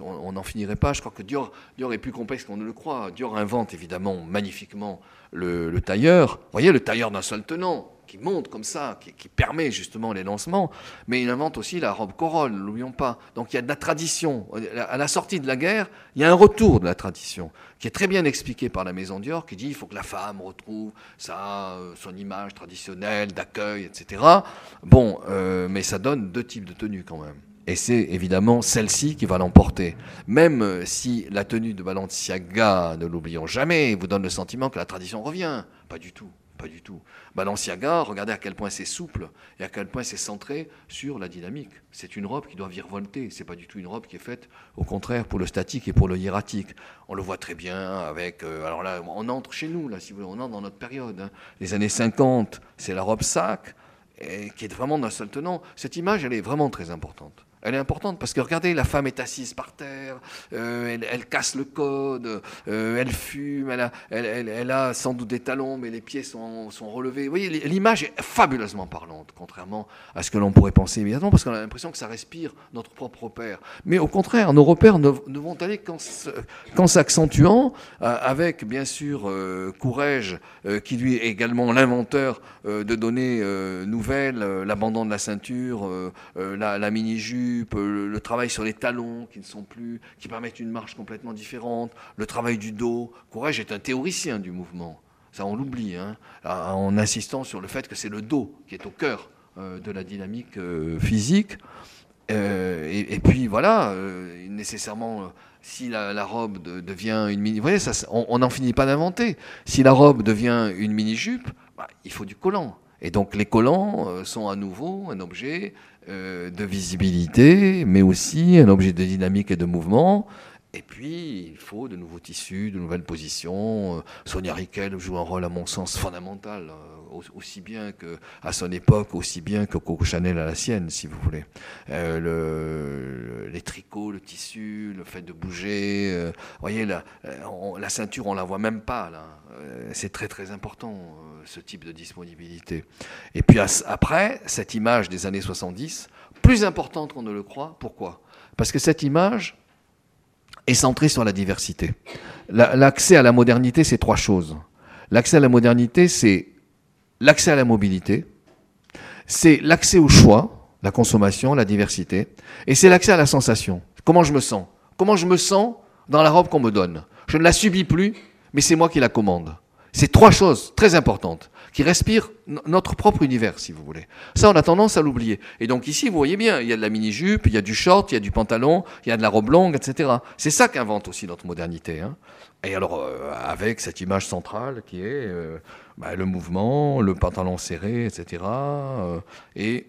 on n'en finirait pas. Je crois que Dior, Dior est plus complexe qu'on ne le croit. Dior invente évidemment magnifiquement le, le tailleur. Vous voyez, le tailleur d'un seul tenant qui monte comme ça, qui, permet justement les lancements, mais il invente aussi la robe corolle, n'oublions pas. Donc il y a de la tradition. À la sortie de la guerre, il y a un retour de la tradition, qui est très bien expliqué par la Maison Dior, qui dit qu'il faut que la femme retrouve sa, euh, son image traditionnelle d'accueil, etc. Bon, euh, mais ça donne deux types de tenues quand même. Et c'est évidemment celle-ci qui va l'emporter. Même euh, si la tenue de Balenciaga, ne l'oublions jamais, vous donne le sentiment que la tradition revient. Pas du tout. Pas du tout. Balenciaga, regardez à quel point c'est souple et à quel point c'est centré sur la dynamique. C'est une robe qui doit virevolter. C'est pas du tout une robe qui est faite, au contraire, pour le statique et pour le hiératique. On le voit très bien avec. Euh, alors là, on entre chez nous, là, si vous voulez, on entre dans notre période. Hein. Les années 50, c'est la robe sac, qui est vraiment d'un seul tenant. Cette image, elle est vraiment très importante. Elle est importante parce que regardez, la femme est assise par terre, euh, elle, casse le code, euh, elle fume, elle a, sans doute des talons, mais les pieds sont, relevés. Vous voyez, l'image est fabuleusement parlante, contrairement à ce que l'on pourrait penser immédiatement, parce qu'on a l'impression que ça respire notre propre repère. Mais au contraire, nos repères ne, vont aller qu'en s'accentuant, euh, avec bien sûr Courrèges, qui lui est également l'inventeur de données nouvelles, l'abandon de la ceinture, la, la mini-jupe, le, travail sur les talons qui ne sont plus, qui permettent une marche complètement différente, le travail du dos. Courage est un théoricien du mouvement. Ça, on l'oublie, hein, en insistant sur le fait que c'est le dos qui est au cœur euh, de la dynamique euh, physique. Euh, et, puis voilà, nécessairement, si la, robe devient une mini, vous voyez, ça, on n'en finit pas d'inventer. Si la robe devient une mini jupe, bah, il faut du collant. Et donc les collants sont à nouveau un objet euh, de visibilité, mais aussi un objet de dynamique et de mouvement. Et puis, il faut de nouveaux tissus, de nouvelles positions. Euh, Sonia Riquel joue un rôle, à mon sens, fondamental, euh, aussi bien qu'à son époque, aussi bien que Coco Chanel à la sienne, si vous voulez. le, les tricots, le tissu, le fait de bouger. vous voyez, la, la ceinture, on la voit même pas, là. C'est très, très important ce type de disponibilité. Et puis après, cette image des années 70, plus importante qu'on ne le croit, pourquoi? Parce que cette image est centrée sur la diversité. L'accès à la modernité, c'est trois choses. L'accès à la modernité, c'est l'accès à la mobilité, c'est l'accès au choix, la consommation, la diversité, et c'est l'accès à la sensation. Comment je me sens? Comment je me sens dans la robe qu'on me donne? Je ne la subis plus, mais c'est moi qui la commande. C'est trois choses très importantes qui respirent notre propre univers, si vous voulez. Ça, on a tendance à l'oublier. Et donc ici, vous voyez bien, il y a de la mini-jupe, il y a du short, il y a du pantalon, il y a de la robe longue, etc. C'est ça qu'invente aussi notre modernité. Hein. Et alors, euh, avec cette image centrale qui est euh, bah, le mouvement, le pantalon serré, etc. Euh, et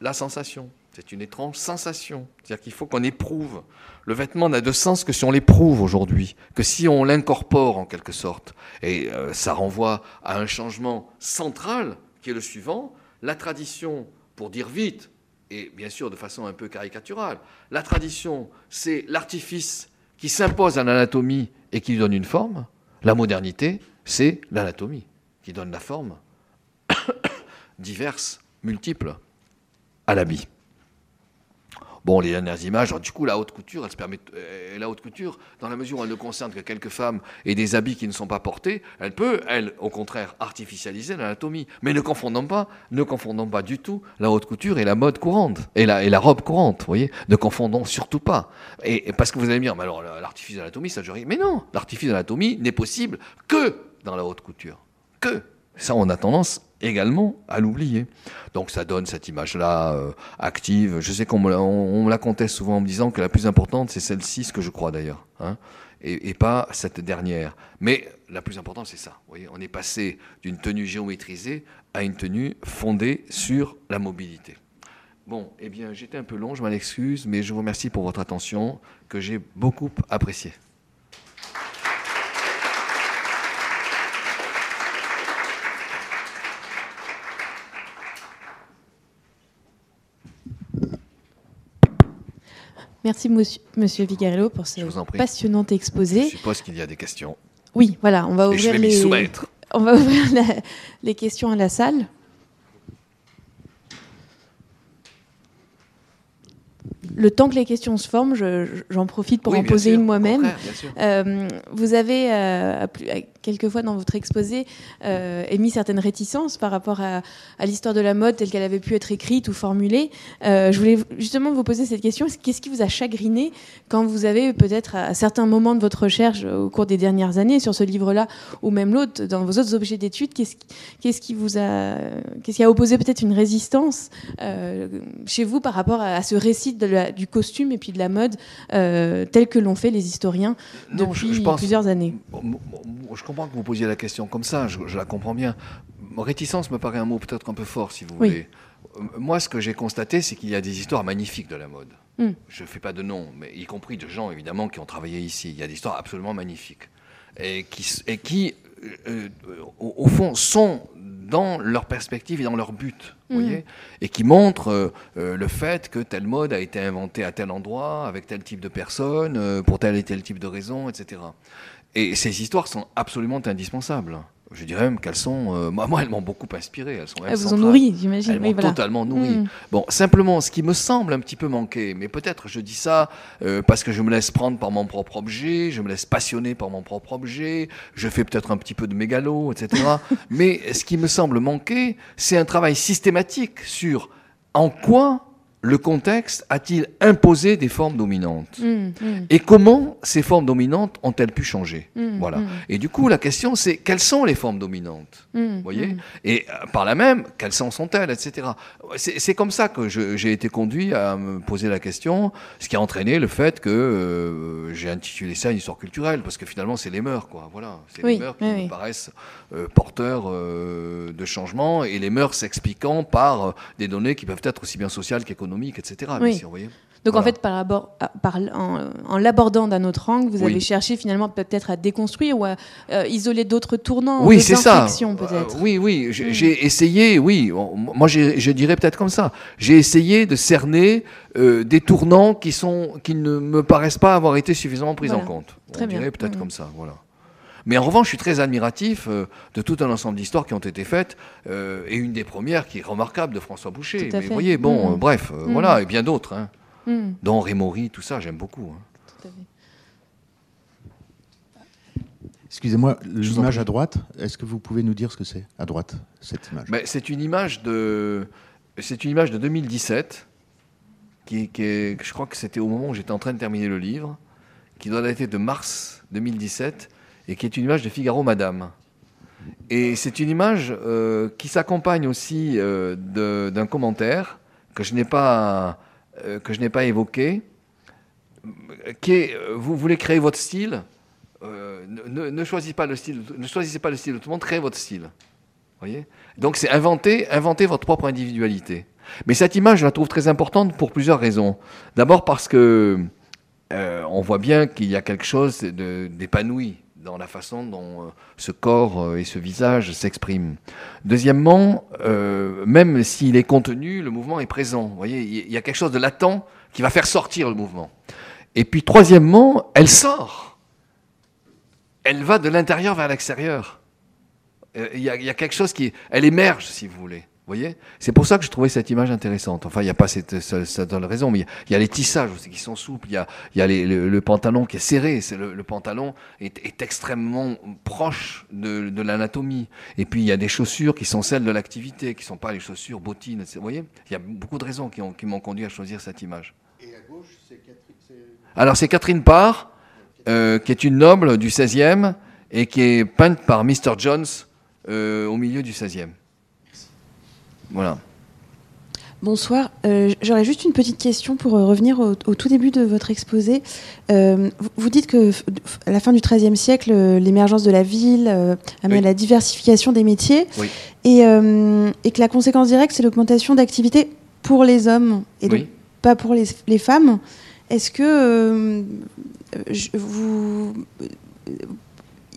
la sensation. C'est une étrange sensation. C'est-à-dire qu'il faut qu'on éprouve. Le vêtement n'a de sens que si on l'éprouve aujourd'hui, que si on l'incorpore en quelque sorte. Et euh, ça renvoie à un changement central qui est le suivant. La tradition, pour dire vite, et bien sûr de façon un peu caricaturale, la tradition, c'est l'artifice qui s'impose à l'anatomie et qui lui donne une forme. La modernité, c'est l'anatomie qui donne la forme diverse, multiple à l'habit. Bon, les dernières images, du coup, la haute couture, elle se permet, euh, la haute couture, dans la mesure où elle ne concerne que quelques femmes et des habits qui ne sont pas portés, elle peut, elle, au contraire, artificialiser l'anatomie. Mais ne confondons pas, ne confondons pas du tout la haute couture et la mode courante, et la, et la robe courante, vous voyez. Ne confondons surtout pas. Et, parce que vous allez me dire, mais alors, l'artifice d'anatomie, ça, je Mais non, l'artifice d'anatomie n'est possible que dans la haute couture. Que. Ça, on a tendance également à l'oublier. Donc ça donne cette image-là euh, active. Je sais qu'on me, la conteste souvent en me disant que la plus importante, c'est celle-ci, ce que je crois d'ailleurs, hein, et, pas cette dernière. Mais la plus importante, c'est ça. Vous voyez, on est passé d'une tenue géométrisée à une tenue fondée sur la mobilité. Bon, eh bien, j'étais un peu long, je m'en excuse, mais je vous remercie pour votre attention, que j'ai beaucoup appréciée. Merci, monsieur, monsieur Vigarello, pour ce passionnant exposé. Je suppose qu'il y a des questions. Oui, voilà, on va ouvrir, les... On va ouvrir les questions à la salle. le temps que les questions se forment, j'en profite pour en poser une moi-même. Euh, vous avez, euh, quelquefois dans votre exposé, euh, émis certaines réticences par rapport à, l'histoire de la mode telle qu'elle avait pu être écrite ou formulée. je voulais justement vous poser cette question. Qu'est-ce qui vous a chagriné quand vous avez peut-être à certains moments de votre recherche au cours des dernières années sur ce livre-là ou même l'autre, dans vos autres objets d'études, qu'est-ce qui vous a, qu'est-ce qui a opposé peut-être une résistance chez vous par rapport à, ce récit de la du costume et puis de la mode euh, tel que l'ont fait les historiens depuis plusieurs années? Je comprends que vous posiez la question comme ça, je, la comprends bien. Réticence me paraît un mot peut-être un peu fort, si vous voulez. Euh, moi, ce que j'ai constaté, c'est qu'il y a des histoires magnifiques de la mode. Hmm. Je ne fais pas de nom, mais y compris de gens, évidemment, qui ont travaillé ici. Il y a des histoires absolument magnifiques. Et qui, et qui au, fond, sont dans leur perspective et dans leur but, mm. voyez, et qui montrent le fait que telle mode a été inventée à tel endroit, avec tel type de personne, pour tel et tel type de raison, etc. Et ces histoires sont absolument indispensables je dirais même qu'elles sont, euh, moi, elles m'ont beaucoup inspiré. Elles, sont, elles, vous ont nourri, j'imagine. Elles m'ont totalement nourri. Hmm. Bon, simplement, ce qui me semble un petit peu manquer, mais peut-être je dis ça euh, parce que je me laisse prendre par mon propre objet, je me laisse passionner par mon propre objet, je fais peut-être un petit peu de mégalo, etc. mais ce qui me semble manquer, c'est un travail systématique sur en quoi le contexte a-t-il imposé des formes dominantes mmh, mmh. Et comment ces formes dominantes ont-elles pu changer mmh, Voilà. Et du coup, la question, c'est quelles sont les formes dominantes Vous voyez Et euh, par là même, quelles sont-elles, etc. C'est comme ça que j'ai été conduit à me poser la question, ce qui a entraîné le fait que euh, j'ai intitulé ça une histoire culturelle, parce que finalement, c'est les mœurs, quoi. Voilà. C'est les mœurs qui me paraissent euh, porteurs de changement, et les mœurs s'expliquant par des données qui peuvent être aussi bien sociales qu'économiques etc. Donc en fait, par, par en, l'abordant d'un autre angle, vous avez cherché finalement peut-être à déconstruire ou à euh, isoler d'autres tournants, oui, c'est ça. peut-être. oui, oui, j'ai essayé, oui, moi je dirais peut-être comme ça. J'ai essayé de cerner euh, des tournants qui sont qui ne me paraissent pas avoir été suffisamment pris en compte. Très On dirait peut-être comme ça, voilà. Mais en revanche, je suis très admiratif euh, de tout un ensemble d'histoires qui ont été faites, euh, et une des premières qui est remarquable de François Boucher. Mais vous voyez, bon, mm. euh, bref, mm. voilà, et bien d'autres, hein, mm. dont Rémori, tout ça, j'aime beaucoup. Hein. Excusez-moi, l'image à droite, est-ce que vous pouvez nous dire ce que c'est à droite, cette image? Ben, C'est une image de, c'est une image de 2017, qui, qui est, je crois que c'était au moment où j'étais en train de terminer le livre, qui doit dater de mars 2017 et qui est une image de Figaro Madame. Et c'est une image euh, qui s'accompagne aussi euh, d'un commentaire que je n'ai pas, euh, pas évoqué, qui est vous voulez créer votre style, ne, choisissez pas le style, de tout le monde, créez votre style. Voyez? Donc c'est inventer, inventer votre propre individualité. Mais cette image, je la trouve très importante pour plusieurs raisons. D'abord parce que on voit bien qu'il y a quelque chose d'épanoui dans la façon dont euh, ce corps euh, et ce visage s'expriment. Deuxièmement, euh, même s'il est contenu, le mouvement est présent. Vous voyez, il y a quelque chose de latent qui va faire sortir le mouvement. Et puis troisièmement, elle sort. Elle va de l'intérieur vers l'extérieur. Il y, a quelque chose qui... Elle émerge, si vous voulez voyez? C'est pour ça que je trouvais cette image intéressante. Enfin, il n'y a pas cette, ça, donne raison, mais il y, a les tissages aussi qui sont souples. Il y a, y a le, pantalon qui est serré. Le, pantalon est, est, extrêmement proche de, de l'anatomie. Et puis il y a des chaussures qui sont celles de l'activité, qui ne sont pas les chaussures bottines. Vous voyez? Il y a beaucoup de raisons qui m'ont conduit à choisir cette image. Et à gauche, c'est Catherine. Alors c'est Catherine Parr, euh, qui est une noble du 16e et qui est peinte par Mr. Jones euh, au milieu du 16e. Voilà. Bonsoir. Euh, j'aurais juste une petite question pour euh, revenir au, tout début de votre exposé. Euh, vous dites que à la fin du XIIIe siècle, l'émergence de la ville amène à la diversification des métiers et, que la conséquence directe, c'est l'augmentation d'activité pour les hommes et donc pas pour les, les femmes. Est-ce que vous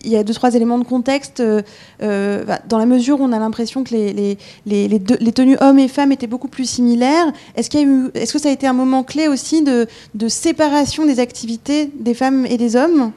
il y a deux, trois éléments de contexte. Euh, euh, bah, dans la mesure où on a l'impression que les, les, tenues hommes et femmes étaient beaucoup plus similaires, est-ce, que ça a été un moment clé aussi de séparation des activités des femmes et des hommes?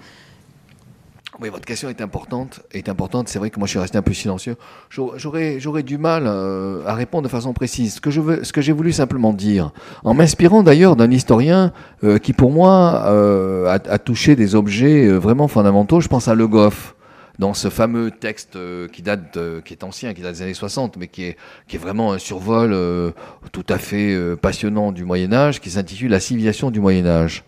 Oui, votre question est importante. Est importante. C'est vrai que moi, je suis resté un peu silencieux. J'aurais, j'aurais du mal euh, à répondre de façon précise. Ce que je veux, ce que j'ai voulu simplement dire, en m'inspirant d'ailleurs d'un historien euh, qui, pour moi, euh, a, a, touché des objets vraiment fondamentaux. Je pense à Le Goff dans ce fameux texte qui date, qui est ancien, qui date des années 60, mais qui est, qui est vraiment un survol tout à fait passionnant du Moyen Âge, qui s'intitule La civilisation du Moyen Âge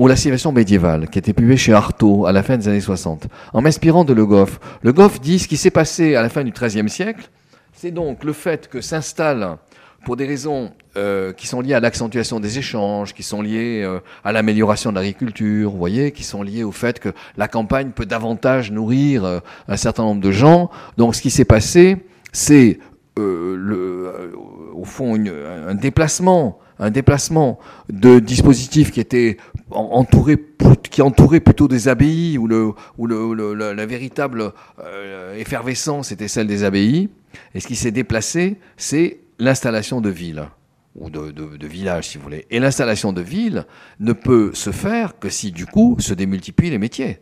ou la civilisation médiévale, qui a été publiée chez Artaud à la fin des années 60. En m'inspirant de Le Goff, Le Goff dit ce qui s'est passé à la fin du XIIIe siècle, c'est donc le fait que s'installe, pour des raisons euh, qui sont liées à l'accentuation des échanges, qui sont liées euh, à l'amélioration de l'agriculture, voyez, qui sont liées au fait que la campagne peut davantage nourrir euh, un certain nombre de gens. Donc ce qui s'est passé, c'est au fond un déplacement un déplacement de dispositifs qui étaient entourés, qui entouraient plutôt des abbayes, où, la véritable euh, effervescence était celle des abbayes. Et ce qui s'est déplacé, c'est l'installation de villes ou de, villages, si vous voulez. Et l'installation de villes ne peut se faire que si, du coup, se démultiplient les métiers.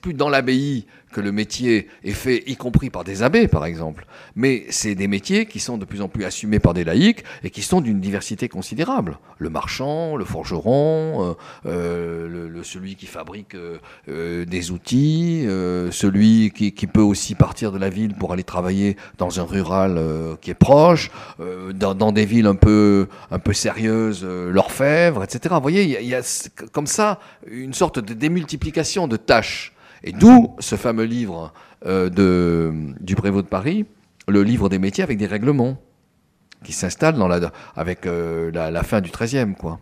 Plus dans l'abbaye que le métier est fait, y compris par des abbés, par exemple. Mais c'est des métiers qui sont de plus en plus assumés par des laïcs et qui sont d'une diversité considérable. Le marchand, le forgeron, euh, euh celui qui fabrique euh, des outils, celui qui, peut aussi partir de la ville pour aller travailler dans un rural qui est proche, dans, des villes un peu, un peu sérieuses, l'orfèvre, etc. Vous voyez, il y a comme ça une sorte de démultiplication de tâches. Et d'où ce fameux livre euh, de, du Prévost de Paris, le livre des métiers avec des règlements, qui s'installe dans la, avec euh, la, fin du XIIIe. Quoi.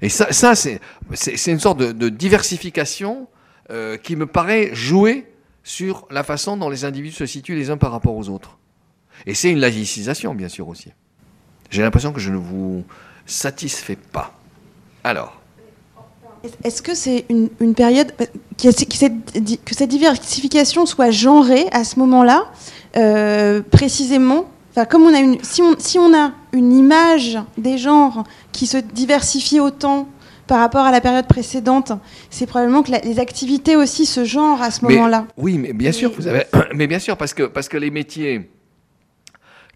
Et ça, ça c'est, c'est, une sorte de, diversification euh, qui me paraît jouer sur la façon dont les individus se situent les uns par rapport aux autres. Et c'est une laïcisation, bien sûr, aussi. J'ai l'impression que je ne vous satisfais pas. Alors, est-ce que c'est une, période que cette diversification soit genrée à ce moment-là, euh, précisément? Enfin, comme on a une, si, on, si on a une image des genres qui se diversifie autant par rapport à la période précédente, c'est probablement que les activités aussi se genrent à ce moment-là. Oui, mais bien sûr, vous avez, mais bien sûr, parce que, parce que les métiers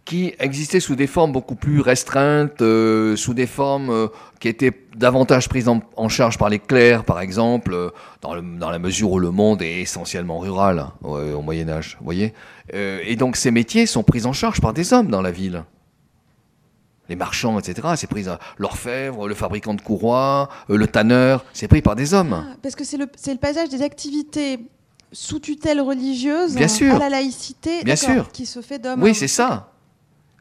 qui existaient sous des formes beaucoup plus restreintes, euh, sous des formes euh, qui étaient davantage prises en, charge par les clercs, par exemple, euh, dans, le, dans, la mesure où le monde est essentiellement rural hein, au Moyen Âge, vous voyez. et donc ces métiers sont pris en charge par des hommes dans la ville. Les marchands, etc., c'est pris l'orfèvre, le fabricant de courroies, le tanneur, c'est pris par des hommes. Ah, parce que c'est le, le passage des activités sous tutelle religieuse Bien sûr. à la laïcité Bien sûr. qui se fait d'homme. Oui, c'est ça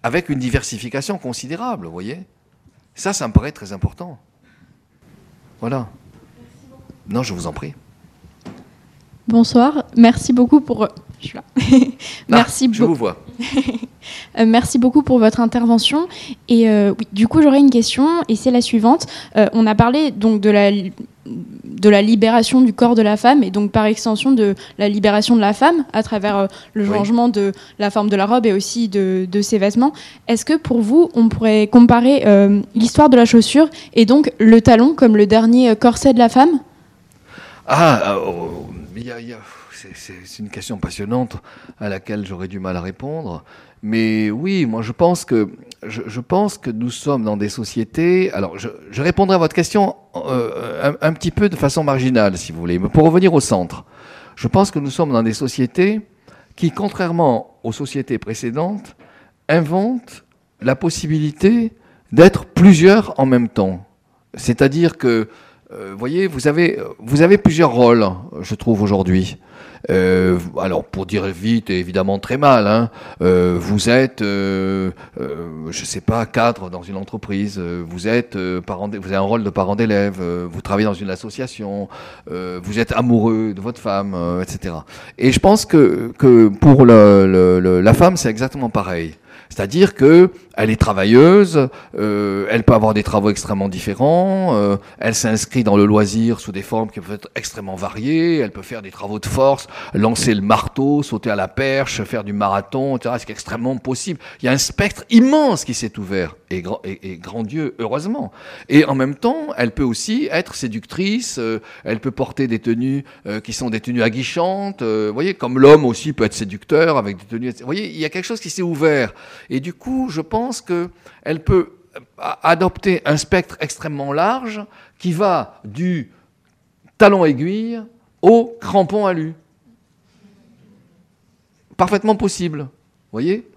avec une diversification considérable, vous voyez Ça, ça me paraît très important. Voilà. Non, je vous en prie. Bonsoir, merci beaucoup pour. Je suis là. merci ah, Je vous vois. Euh, merci beaucoup pour votre intervention. Et euh, oui, du coup, j'aurais une question, et c'est la suivante. Euh, on a parlé donc de la de la libération du corps de la femme et donc par extension de la libération de la femme à travers le changement de la forme de la robe et aussi de, ses vêtements. Est-ce que pour vous, on pourrait comparer euh, l'histoire de la chaussure et donc le talon comme le dernier corset de la femme? Ah, oh, c'est une question passionnante à laquelle j'aurais du mal à répondre. Mais oui, moi je pense que nous sommes dans des sociétés. Alors, je, répondrai à votre question euh, un, petit peu de façon marginale, si vous voulez, mais pour revenir au centre. Je pense que nous sommes dans des sociétés qui, contrairement aux sociétés précédentes, inventent la possibilité d'être plusieurs en même temps. C'est-à-dire que, euh, voyez, vous avez, vous avez plusieurs rôles, je trouve, aujourd'hui. Euh, alors, pour dire vite et évidemment très mal, hein, euh, vous êtes, euh, je sais pas, cadre dans une entreprise, vous êtes parent, vous avez un rôle de parent d'élève, vous travaillez dans une association, vous êtes amoureux de votre femme, etc. Et je pense que, que pour la femme, c'est exactement pareil. C'est-à-dire que elle est travailleuse, euh, elle peut avoir des travaux extrêmement différents, euh, elle s'inscrit dans le loisir sous des formes qui peuvent être extrêmement variées, elle peut faire des travaux de force, lancer le marteau, sauter à la perche, faire du marathon, etc. C'est extrêmement possible. Il y a un spectre immense qui s'est ouvert, et, grand, et, grand Dieu, heureusement. Et en même temps, elle peut aussi être séductrice, euh, elle peut porter des tenues euh, qui sont des tenues aguichantes, euh, vous voyez, comme l'homme aussi peut être séducteur avec des tenues... Vous voyez, il y a quelque chose qui s'est ouvert. Et du coup, je pense pense qu'elle peut adopter un spectre extrêmement large qui va du talon aiguille au crampon alu. Parfaitement possible. Vous voyez?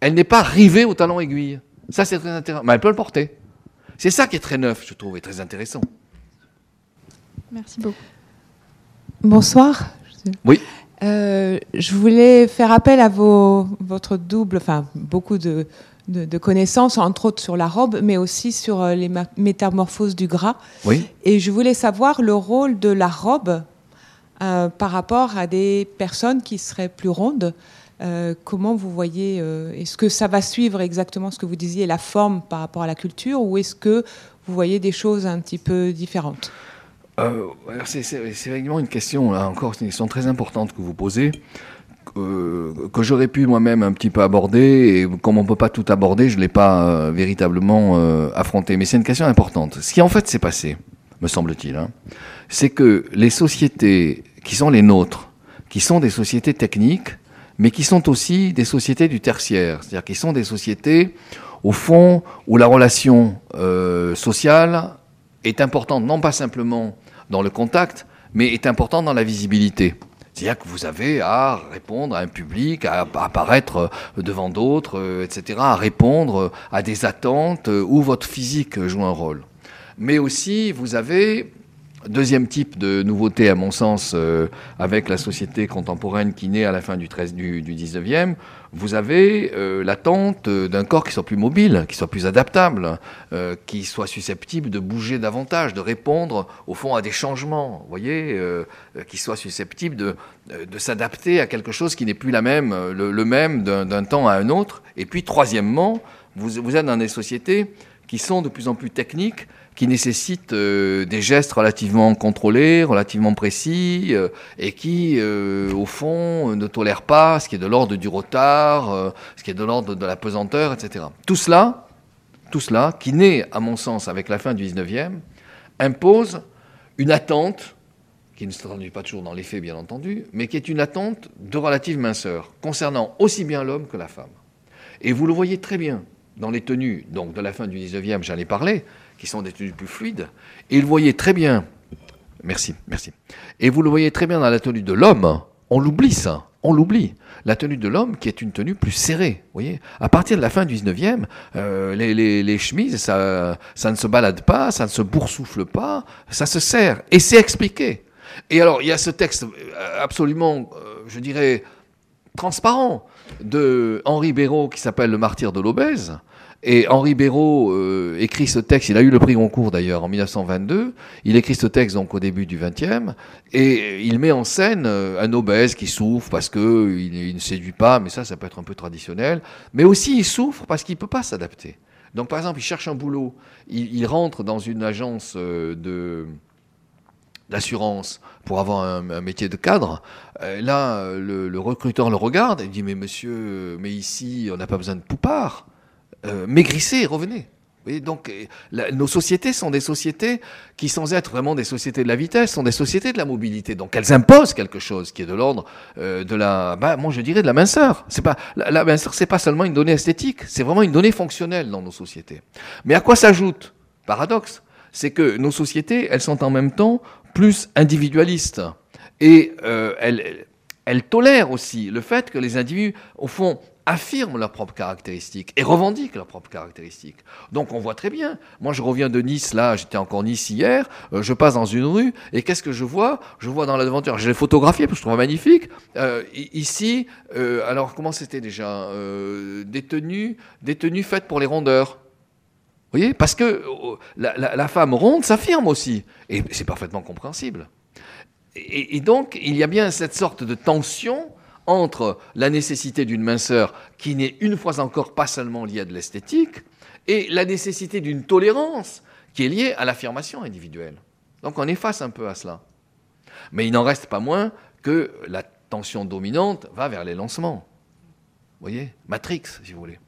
Elle n'est pas rivée au talon aiguille. Ça, c'est très intéressant. Mais elle peut le porter. C'est ça qui est très neuf, je trouve, et très intéressant. Merci beaucoup. Bonsoir. Oui. Euh, je voulais faire appel à vos, votre double, enfin beaucoup de, de, connaissances, entre autres sur la robe, mais aussi sur euh, les métamorphoses du gras. Oui. Et je voulais savoir le rôle de la robe euh, par rapport à des personnes qui seraient plus rondes. comment vous voyez Est-ce que ça va suivre exactement ce que vous disiez, la forme par rapport à la culture, ou est-ce que vous voyez des choses un petit peu différentes? C'est vraiment une question, là encore, une question très importante que vous posez. Que j'aurais pu moi-même un petit peu aborder, et comme on ne peut pas tout aborder, je ne l'ai pas véritablement affronté. Mais c'est une question importante. Ce qui en fait s'est passé, me semble-t-il, hein, c'est que les sociétés qui sont les nôtres, qui sont des sociétés techniques, mais qui sont aussi des sociétés du tertiaire, c'est-à-dire qui sont des sociétés, au fond, où la relation euh, sociale est importante, non pas simplement dans le contact, mais est importante dans la visibilité. C'est-à-dire que vous avez à répondre à un public, à apparaître devant d'autres, euh, etc., à répondre à des attentes où votre physique joue un rôle mais aussi vous avez Deuxième type de nouveauté, à mon sens, euh, avec la société contemporaine qui naît à la fin du, 13, du, 19e, vous avez euh, l'attente d'un corps qui soit plus mobile, qui soit plus adaptable, euh, qui soit susceptible de bouger davantage, de répondre, au fond, à des changements, vous voyez, qui soit susceptible de, s'adapter à quelque chose qui n'est plus le, même d'un temps à un autre. Et puis, troisièmement, vous êtes dans des sociétés qui sont de plus en plus techniques, qui nécessitent euh, des gestes relativement contrôlés, relativement précis, euh, et qui, euh, au fond, ne tolèrent pas ce qui est de l'ordre du retard, ce qui est de l'ordre de la pesanteur, etc. Tout cela, tout cela, qui naît, à mon sens, avec la fin du 19e, impose une attente, qui ne se traduit pas toujours dans les faits, bien entendu, mais qui est une attente de relative minceur, concernant aussi bien l'homme que la femme. Et vous le voyez très bien dans les tenues donc de la fin du 19e, j'en ai parlé, qui sont des tenues plus fluides. Et il voyait très bien, merci, merci. Et vous le voyez très bien dans la tenue de l'homme, on l'oublie ça, on l'oublie. La tenue de l'homme qui est une tenue plus serrée. Vous voyez à partir de la fin du 19e, euh, les, chemises, ça, ne se balade pas, ça ne se boursoufle pas, ça se serre. Et c'est expliqué. Et alors, il y a ce texte euh, absolument, euh, je dirais, transparent de Henri Béraud qui s'appelle Le martyr de l'obèse, et Henri Béraud euh, écrit ce texte, il a eu le prix Goncourt d'ailleurs en 1922, il écrit ce texte donc au début du XXe, et il met en scène euh, un obèse qui souffre parce qu'il il ne séduit pas, mais ça, ça peut être un peu traditionnel, mais aussi il souffre parce qu'il ne peut pas s'adapter. Donc par exemple, il cherche un boulot, il, rentre dans une agence euh, d'assurance pour avoir un, métier de cadre. là, le, le, recruteur le regarde et dit Mais monsieur, mais ici, on n'a pas besoin de poupard. Euh, maigrissez revenez. donc euh, nos sociétés sont des sociétés qui, sans être vraiment des sociétés de la vitesse, sont des sociétés de la mobilité. Donc elles imposent quelque chose qui est de l'ordre euh, de la, bah, moi je dirais de la minceur. C'est pas la, minceur, c'est pas seulement une donnée esthétique, c'est vraiment une donnée fonctionnelle dans nos sociétés. Mais à quoi s'ajoute paradoxe, c'est que nos sociétés, elles sont en même temps plus individualistes et elles tolèrent aussi le fait que les individus, au fond, affirment leurs propres caractéristiques et revendiquent leurs propres caractéristiques. Donc on voit très bien. Moi je reviens de Nice, là j'étais encore Nice hier, euh, je passe dans une rue et qu'est-ce que je vois? Je vois dans la devanture, je l'ai photographié parce que je trouve magnifique. Euh, ici, euh, alors comment c'était déjà des, tenues, des tenues faites pour les rondeurs. Vous voyez? Parce que la, la, femme ronde s'affirme aussi. Et c'est parfaitement compréhensible. Et donc il y a bien cette sorte de tension entre la nécessité d'une minceur qui n'est une fois encore pas seulement liée à de l'esthétique, et la nécessité d'une tolérance qui est liée à l'affirmation individuelle. Donc on est face un peu à cela. Mais il n'en reste pas moins que la tension dominante va vers les lancements. Vous voyez? Matrix, si vous voulez.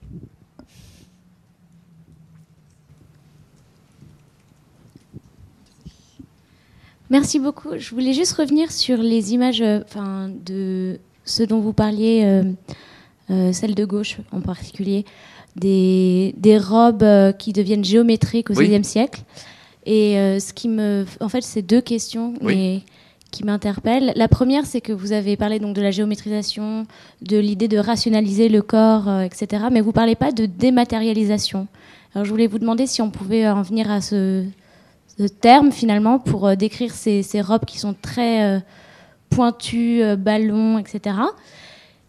Merci beaucoup. Je voulais juste revenir sur les images euh, enfin, de ce dont vous parliez, euh, euh, celle de gauche en particulier, des, des robes euh, qui deviennent géométriques au XVIe siècle. Et ce qui me, en fait, c'est deux questions qui m'interpellent. La première, c'est que vous avez parlé donc de la géométrisation, de l'idée de rationaliser le corps, etc. Mais vous parlez pas de dématérialisation. Alors, je voulais vous demander si on pouvait en venir à ce, terme finalement pour décrire ces, ces, robes qui sont très euh, ballons, etc.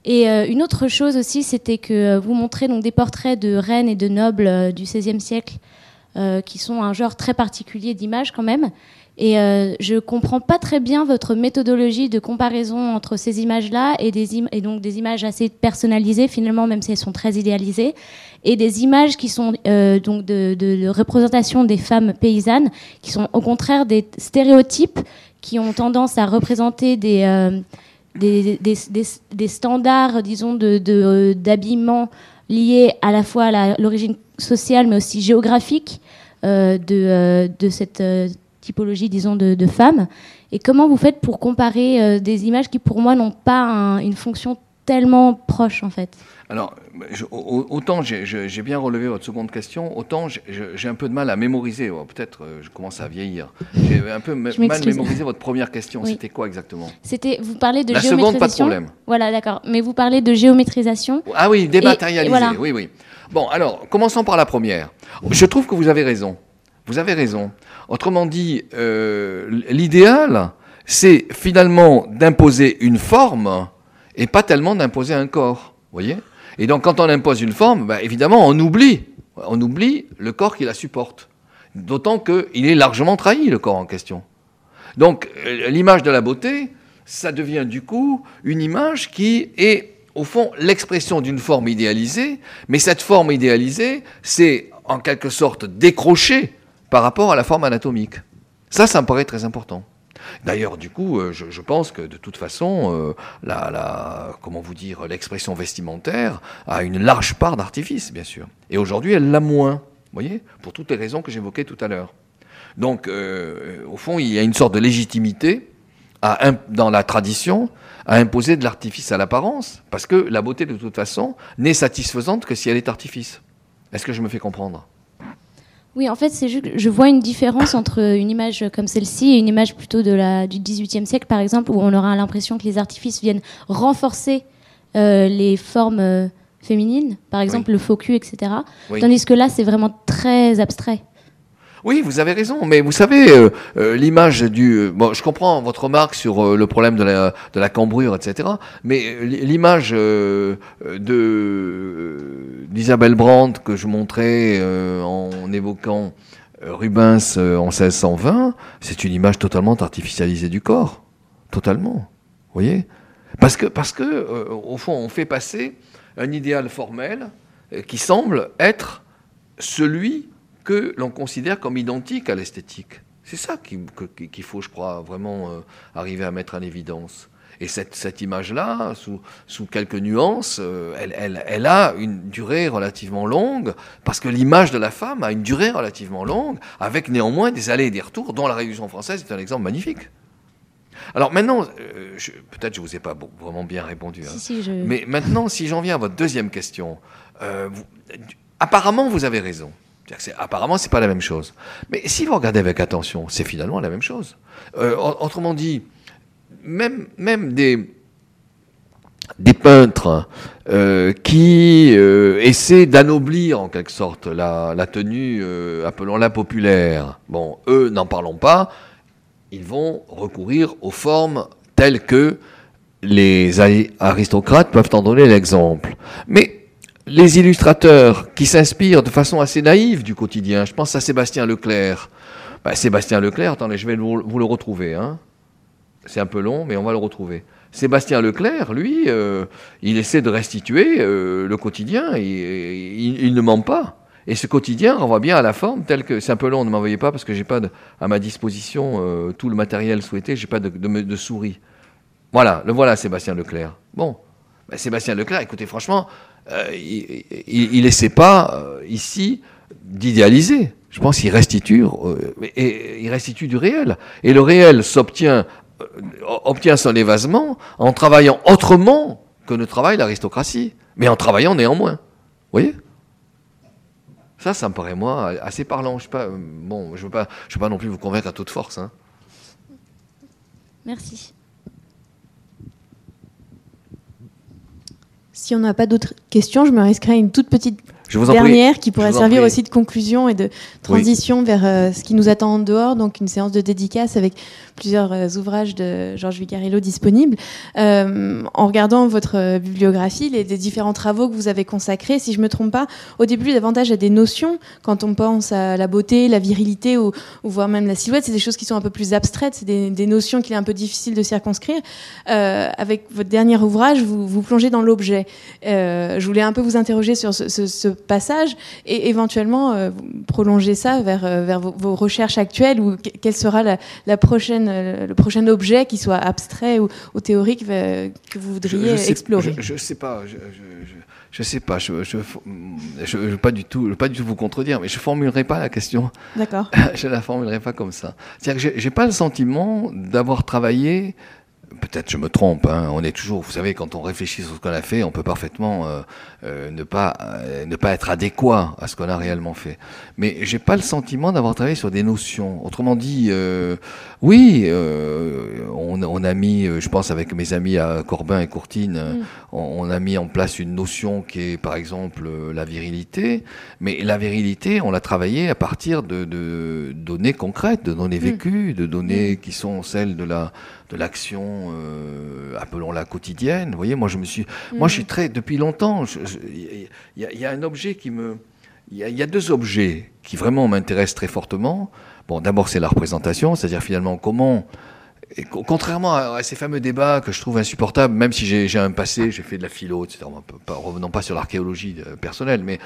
Et euh, une autre chose aussi, c'était que euh, vous montrez donc des portraits de reines et de nobles du XVIe siècle qui sont un genre très particulier d'image quand même. Et je comprends pas très bien votre méthodologie de comparaison entre ces images-là et, donc des images assez personnalisées finalement, même si elles sont très idéalisées, et des images qui sont donc de, de, représentation des femmes paysannes, qui sont au contraire des stéréotypes qui ont tendance à représenter des, euh, standards, disons, d'habillement liés à la fois à l'origine sociale, mais aussi géographique de, de cette typologie, disons, de, femmes. Et comment vous faites pour comparer euh, des images qui, pour moi, n'ont pas une fonction tellement proche, en fait? Alors, autant j'ai bien relevé votre seconde question, autant j'ai un peu de mal à mémoriser. Oh, peut-être euh, je commence à vieillir. J'ai un peu mal mémorisé votre première question. C'était quoi exactement? C'était vous parlez de La géométrisation. seconde, pas de problème. Voilà, d'accord. Mais vous parlez de géométrisation. Ah oui, dématérialisé. Oui, oui. Bon, alors commençons par la première. Je trouve que vous avez raison. Vous avez raison. Autrement dit, euh, l'idéal, c'est finalement d'imposer une forme et pas tellement d'imposer un corps. voyez? Et donc, quand on impose une forme, bah, évidemment, on oublie. On oublie le corps qui la supporte. D'autant qu'il est largement trahi, le corps en question. Donc, euh, l'image de la beauté, ça devient du coup une image qui est, au fond, l'expression d'une forme idéalisée, mais cette forme idéalisée, c'est en quelque sorte décrocher par rapport à la forme anatomique. Ça, ça me paraît très important. D'ailleurs, du coup, euh, je, pense que de toute façon, euh, comment vous dire, l'expression vestimentaire a une large part d'artifice, bien sûr. Et aujourd'hui, elle l'a moins, voyez, pour toutes les raisons que j'évoquais tout à l'heure. Donc, euh, au fond, il y a une sorte de légitimité dans la tradition à imposer de l'artifice à l'apparence, parce que la beauté, de toute façon, n'est satisfaisante que si elle est artifice. Est-ce que je me fais comprendre? Oui, en fait, c'est juste je vois une différence entre une image comme celle-ci et une image plutôt de la, du XVIIIe siècle, par exemple, où on aura l'impression que les artifices viennent renforcer euh, les formes euh, féminines, par exemple le faux cul, etc. Tandis que là, c'est vraiment très abstrait. Oui, vous avez raison, mais vous savez, euh, euh, l'image du... Euh, bon, je comprends votre remarque sur le problème de la, de la cambrure, etc., mais l'image d'Isabelle Brandt que je montrais en évoquant Rubens en 1620, c'est une image totalement artificialisée du corps. Totalement. Vous voyez? Parce que, parce que au fond, on fait passer un idéal formel qui semble être celui que l'on considère comme identique à l'esthétique. C'est ça qu'il faut, je crois, vraiment euh, arriver à mettre en évidence. Et cette, image-là, sous, quelques nuances, euh, elle, a une durée relativement longue, parce que l'image de la femme a une durée relativement longue, avec néanmoins des allées et des retours, dont la Révolution française est un exemple magnifique. Alors maintenant, euh, peut-être je ne vous ai pas vraiment bien répondu, hein. mais maintenant, si j'en viens à votre deuxième question, apparemment vous avez raison. Apparemment, c'est pas la même chose. Mais si vous regardez avec attention, c'est finalement la même chose. Euh, autrement dit, même, des peintres euh, qui euh, essaient d'anoblir en quelque sorte la, la tenue, appelons-la populaire, bon, eux, n'en parlons pas, ils vont recourir aux formes telles que les aristocrates peuvent en donner l'exemple. Mais les illustrateurs qui s'inspirent de façon assez naïve du quotidien, je pense à Sébastien Leclerc. Bah, Sébastien Leclerc, attendez, je vais vous, le retrouver. Hein. C'est un peu long, mais on va le retrouver. Sébastien Leclerc, lui, euh, il essaie de restituer euh, le quotidien, il, ne ment pas. Et ce quotidien renvoie bien à la forme telle que c'est un peu long, ne m'envoyez pas parce que j'ai pas à ma disposition euh, tout le matériel souhaité, j'ai pas de, souris. Voilà, le voilà Sébastien Leclerc. Bon, bah, Sébastien Leclerc, écoutez, franchement, euh, il n'essaie pas euh, ici d'idéaliser. Je pense qu'il restitue, euh, il restitue du réel. Et le réel s'obtient, obtient son évasement en travaillant autrement que ne travaille l'aristocratie, mais en travaillant néanmoins. Vous voyez? Ça, ça me paraît, moi, assez parlant. Je ne bon, je veux, pas, veux pas non plus vous convaincre à toute force. Hein. Merci. Si on n'a pas d'autres questions, je me risquerai une toute petite dernière qui pourrait servir aussi de conclusion et de transition vers euh, ce qui nous attend en dehors, donc une séance de dédicace avec plusieurs euh, ouvrages de Georges Vicarillo disponibles. Euh, en regardant votre bibliographie, les, différents travaux que vous avez consacrés, si je ne me trompe pas, au début davantage à des notions, quand on pense à la beauté, la virilité ou, voire même la silhouette, c'est des choses qui sont un peu plus abstraites, c'est des, notions qu'il est un peu difficile de circonscrire. avec votre dernier ouvrage, vous, vous plongez dans l'objet. je voulais un peu vous interroger sur ce, ce passage et éventuellement euh, prolonger ça vers, euh, vers vos, recherches actuelles ou quel sera la, prochaine, euh, le prochain objet qui soit abstrait ou, théorique que vous voudriez explorer Je ne sais pas. Je, je, sais pas, je ne veux pas du tout, pas du tout vous contredire, mais je formulerai pas la question. D'accord. je la formulerai pas comme ça. C'est-à-dire que j'ai pas le sentiment d'avoir travaillé peut-être je me trompe, hein. on est toujours, vous savez, quand on réfléchit sur ce qu'on a fait, on peut parfaitement euh, ne, pas, euh, ne pas être adéquat à ce qu'on a réellement fait. Mais j'ai pas le sentiment d'avoir travaillé sur des notions. Autrement dit, oui, on, on, a mis, je pense avec mes amis à Corbin et Courtine, mm. on, a mis en place une notion qui est par exemple la virilité, mais la virilité, on l'a travaillé à partir de, de, données concrètes, de données mm. vécues, de données mm. qui sont celles de la de l'action, euh, appelons-la quotidienne. Vous voyez, moi je me suis, moi je suis très, depuis longtemps, il y, a un objet qui me, il y, a deux objets qui vraiment m'intéressent très fortement. Bon, d'abord c'est la représentation, c'est-à-dire finalement comment contrairement à, ces fameux débats que je trouve insupportables, même si j'ai un passé, j'ai fait de la philo, etc. Revenons pas sur l'archéologie euh, personnelle, mais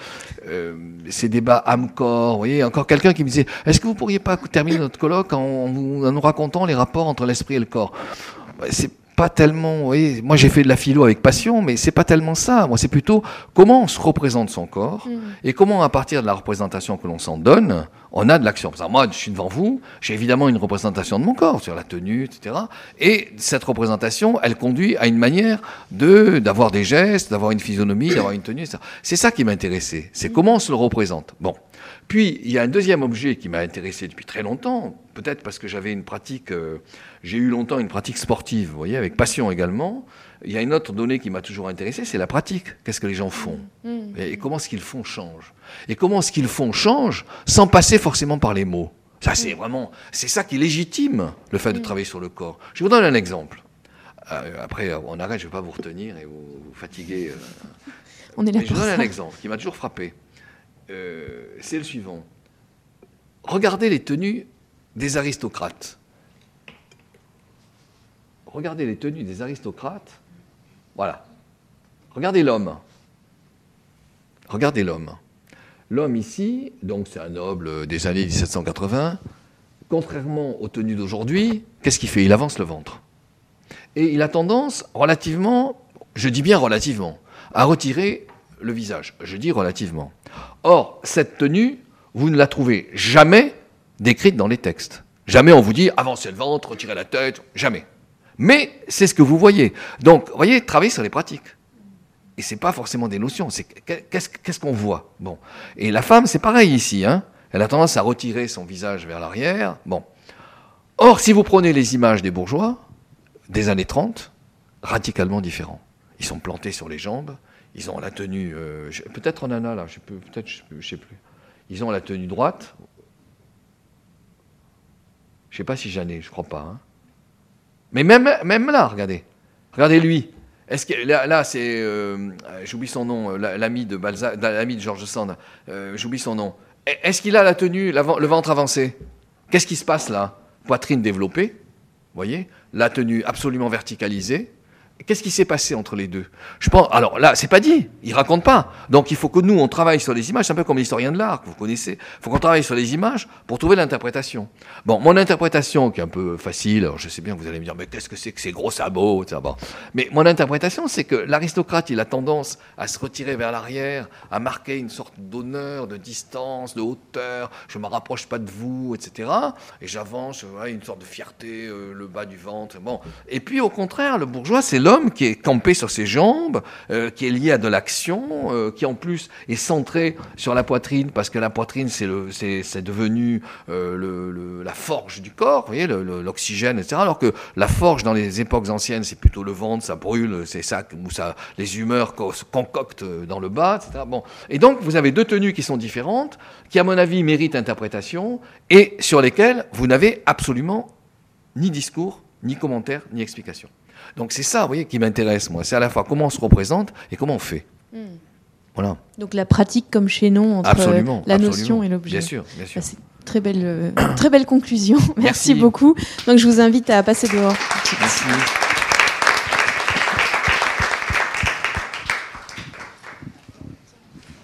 euh, ces débats âme-corps, vous voyez, encore quelqu'un qui me disait, est-ce que vous pourriez pas terminer notre colloque en, en, nous racontant les rapports entre l'esprit et le corps? C'est pas tellement, voyez, moi j'ai fait de la philo avec passion, mais c'est pas tellement ça. Moi, c'est plutôt comment on se représente son corps mm. et comment, à partir de la représentation que l'on s'en donne, on a de l'action. Moi, je suis devant vous, j'ai évidemment une représentation de mon corps sur la tenue, etc. Et cette représentation, elle conduit à une manière de d'avoir des gestes, d'avoir une physionomie, d'avoir une tenue. C'est ça qui m'intéressait. C'est comment on se le représente. Bon. Puis, il y a un deuxième objet qui m'a intéressé depuis très longtemps, peut-être parce que j'avais une pratique, euh, j'ai eu longtemps une pratique sportive, vous voyez, avec passion également. Il y a une autre donnée qui m'a toujours intéressé, c'est la pratique. Qu'est-ce que les gens font mmh. Et comment ce qu'ils font change? Et comment ce qu'ils font change sans passer forcément par les mots? Ça, c'est mmh. vraiment, c'est ça qui légitime le fait de travailler sur le corps. Je vous donne un exemple. Euh, après, on arrête, je ne vais pas vous retenir et vous, fatiguer. Euh. on est là je vous donne un exemple qui m'a toujours frappé. Euh, c'est le suivant. Regardez les tenues des aristocrates. Regardez les tenues des aristocrates. Voilà. Regardez l'homme. Regardez l'homme. L'homme ici, donc c'est un noble des années 1780, contrairement aux tenues d'aujourd'hui, qu'est-ce qu'il fait? Il avance le ventre. Et il a tendance, relativement, je dis bien relativement, à retirer le visage. Je dis relativement. Or, cette tenue, vous ne la trouvez jamais décrite dans les textes. Jamais on vous dit avancez le ventre, retirez la tête, jamais. Mais c'est ce que vous voyez. Donc, vous voyez, travailler sur les pratiques. Et c'est pas forcément des notions, c'est qu'est-ce qu'on voit? Bon. Et la femme, c'est pareil ici. Hein. Elle a tendance à retirer son visage vers l'arrière. Bon. Or, si vous prenez les images des bourgeois des années 30, radicalement différents. Ils sont plantés sur les jambes, ils ont la tenue, euh, peut-être en Anna là, je ne sais plus. Ils ont la tenue droite. Je sais pas si j'en ai, je crois pas. Hein. Mais même, là, regardez, regardez lui. Là, c'est, euh, j'oublie son nom, euh, l'ami de Georges Sand. j'oublie son nom. Est-ce qu'il a la tenue, le ventre avancé? Qu'est-ce qui se passe là? Poitrine développée, voyez, la tenue absolument verticalisée, Qu'est-ce qui s'est passé entre les deux? Je pense. Alors là, c'est pas dit. Il raconte pas. Donc il faut que nous on travaille sur les images. Un peu comme l'historien de l'art que vous connaissez. Il faut qu'on travaille sur les images pour trouver l'interprétation. Bon, mon interprétation qui est un peu facile. Alors je sais bien que vous allez me dire, mais qu'est-ce que c'est que ces gros sabots etc. Mais mon interprétation, c'est que l'aristocrate, il a tendance à se retirer vers l'arrière, à marquer une sorte d'honneur, de distance, de hauteur. Je me rapproche pas de vous, etc. Et j'avance, une sorte de fierté, euh, le bas du ventre. Bon. Et puis au contraire, le bourgeois, c'est l'homme qui est campé sur ses jambes, euh, qui est lié à de l'action, euh, qui en plus est centré sur la poitrine, parce que la poitrine, c'est, devenu euh, la forge du corps, l'oxygène, etc. Alors que la forge, dans les époques anciennes, c'est plutôt le ventre, ça brûle, c'est ça, où ça, les humeurs se concoctent dans le bas, etc. Bon. Et donc, vous avez deux tenues qui sont différentes, qui, à mon avis, méritent interprétation, et sur lesquelles vous n'avez absolument ni discours, ni commentaire, ni explication. Donc c'est ça, vous voyez, qui m'intéresse, moi. C'est à la fois comment on se représente et comment on fait. Hmm. Voilà. Donc la pratique comme chaînon entre absolument, la notion et l'objet. Bien sûr, bien sûr. c'est très belle, euh, très belle conclusion. Merci. beaucoup. Donc je vous invite à passer dehors. Merci.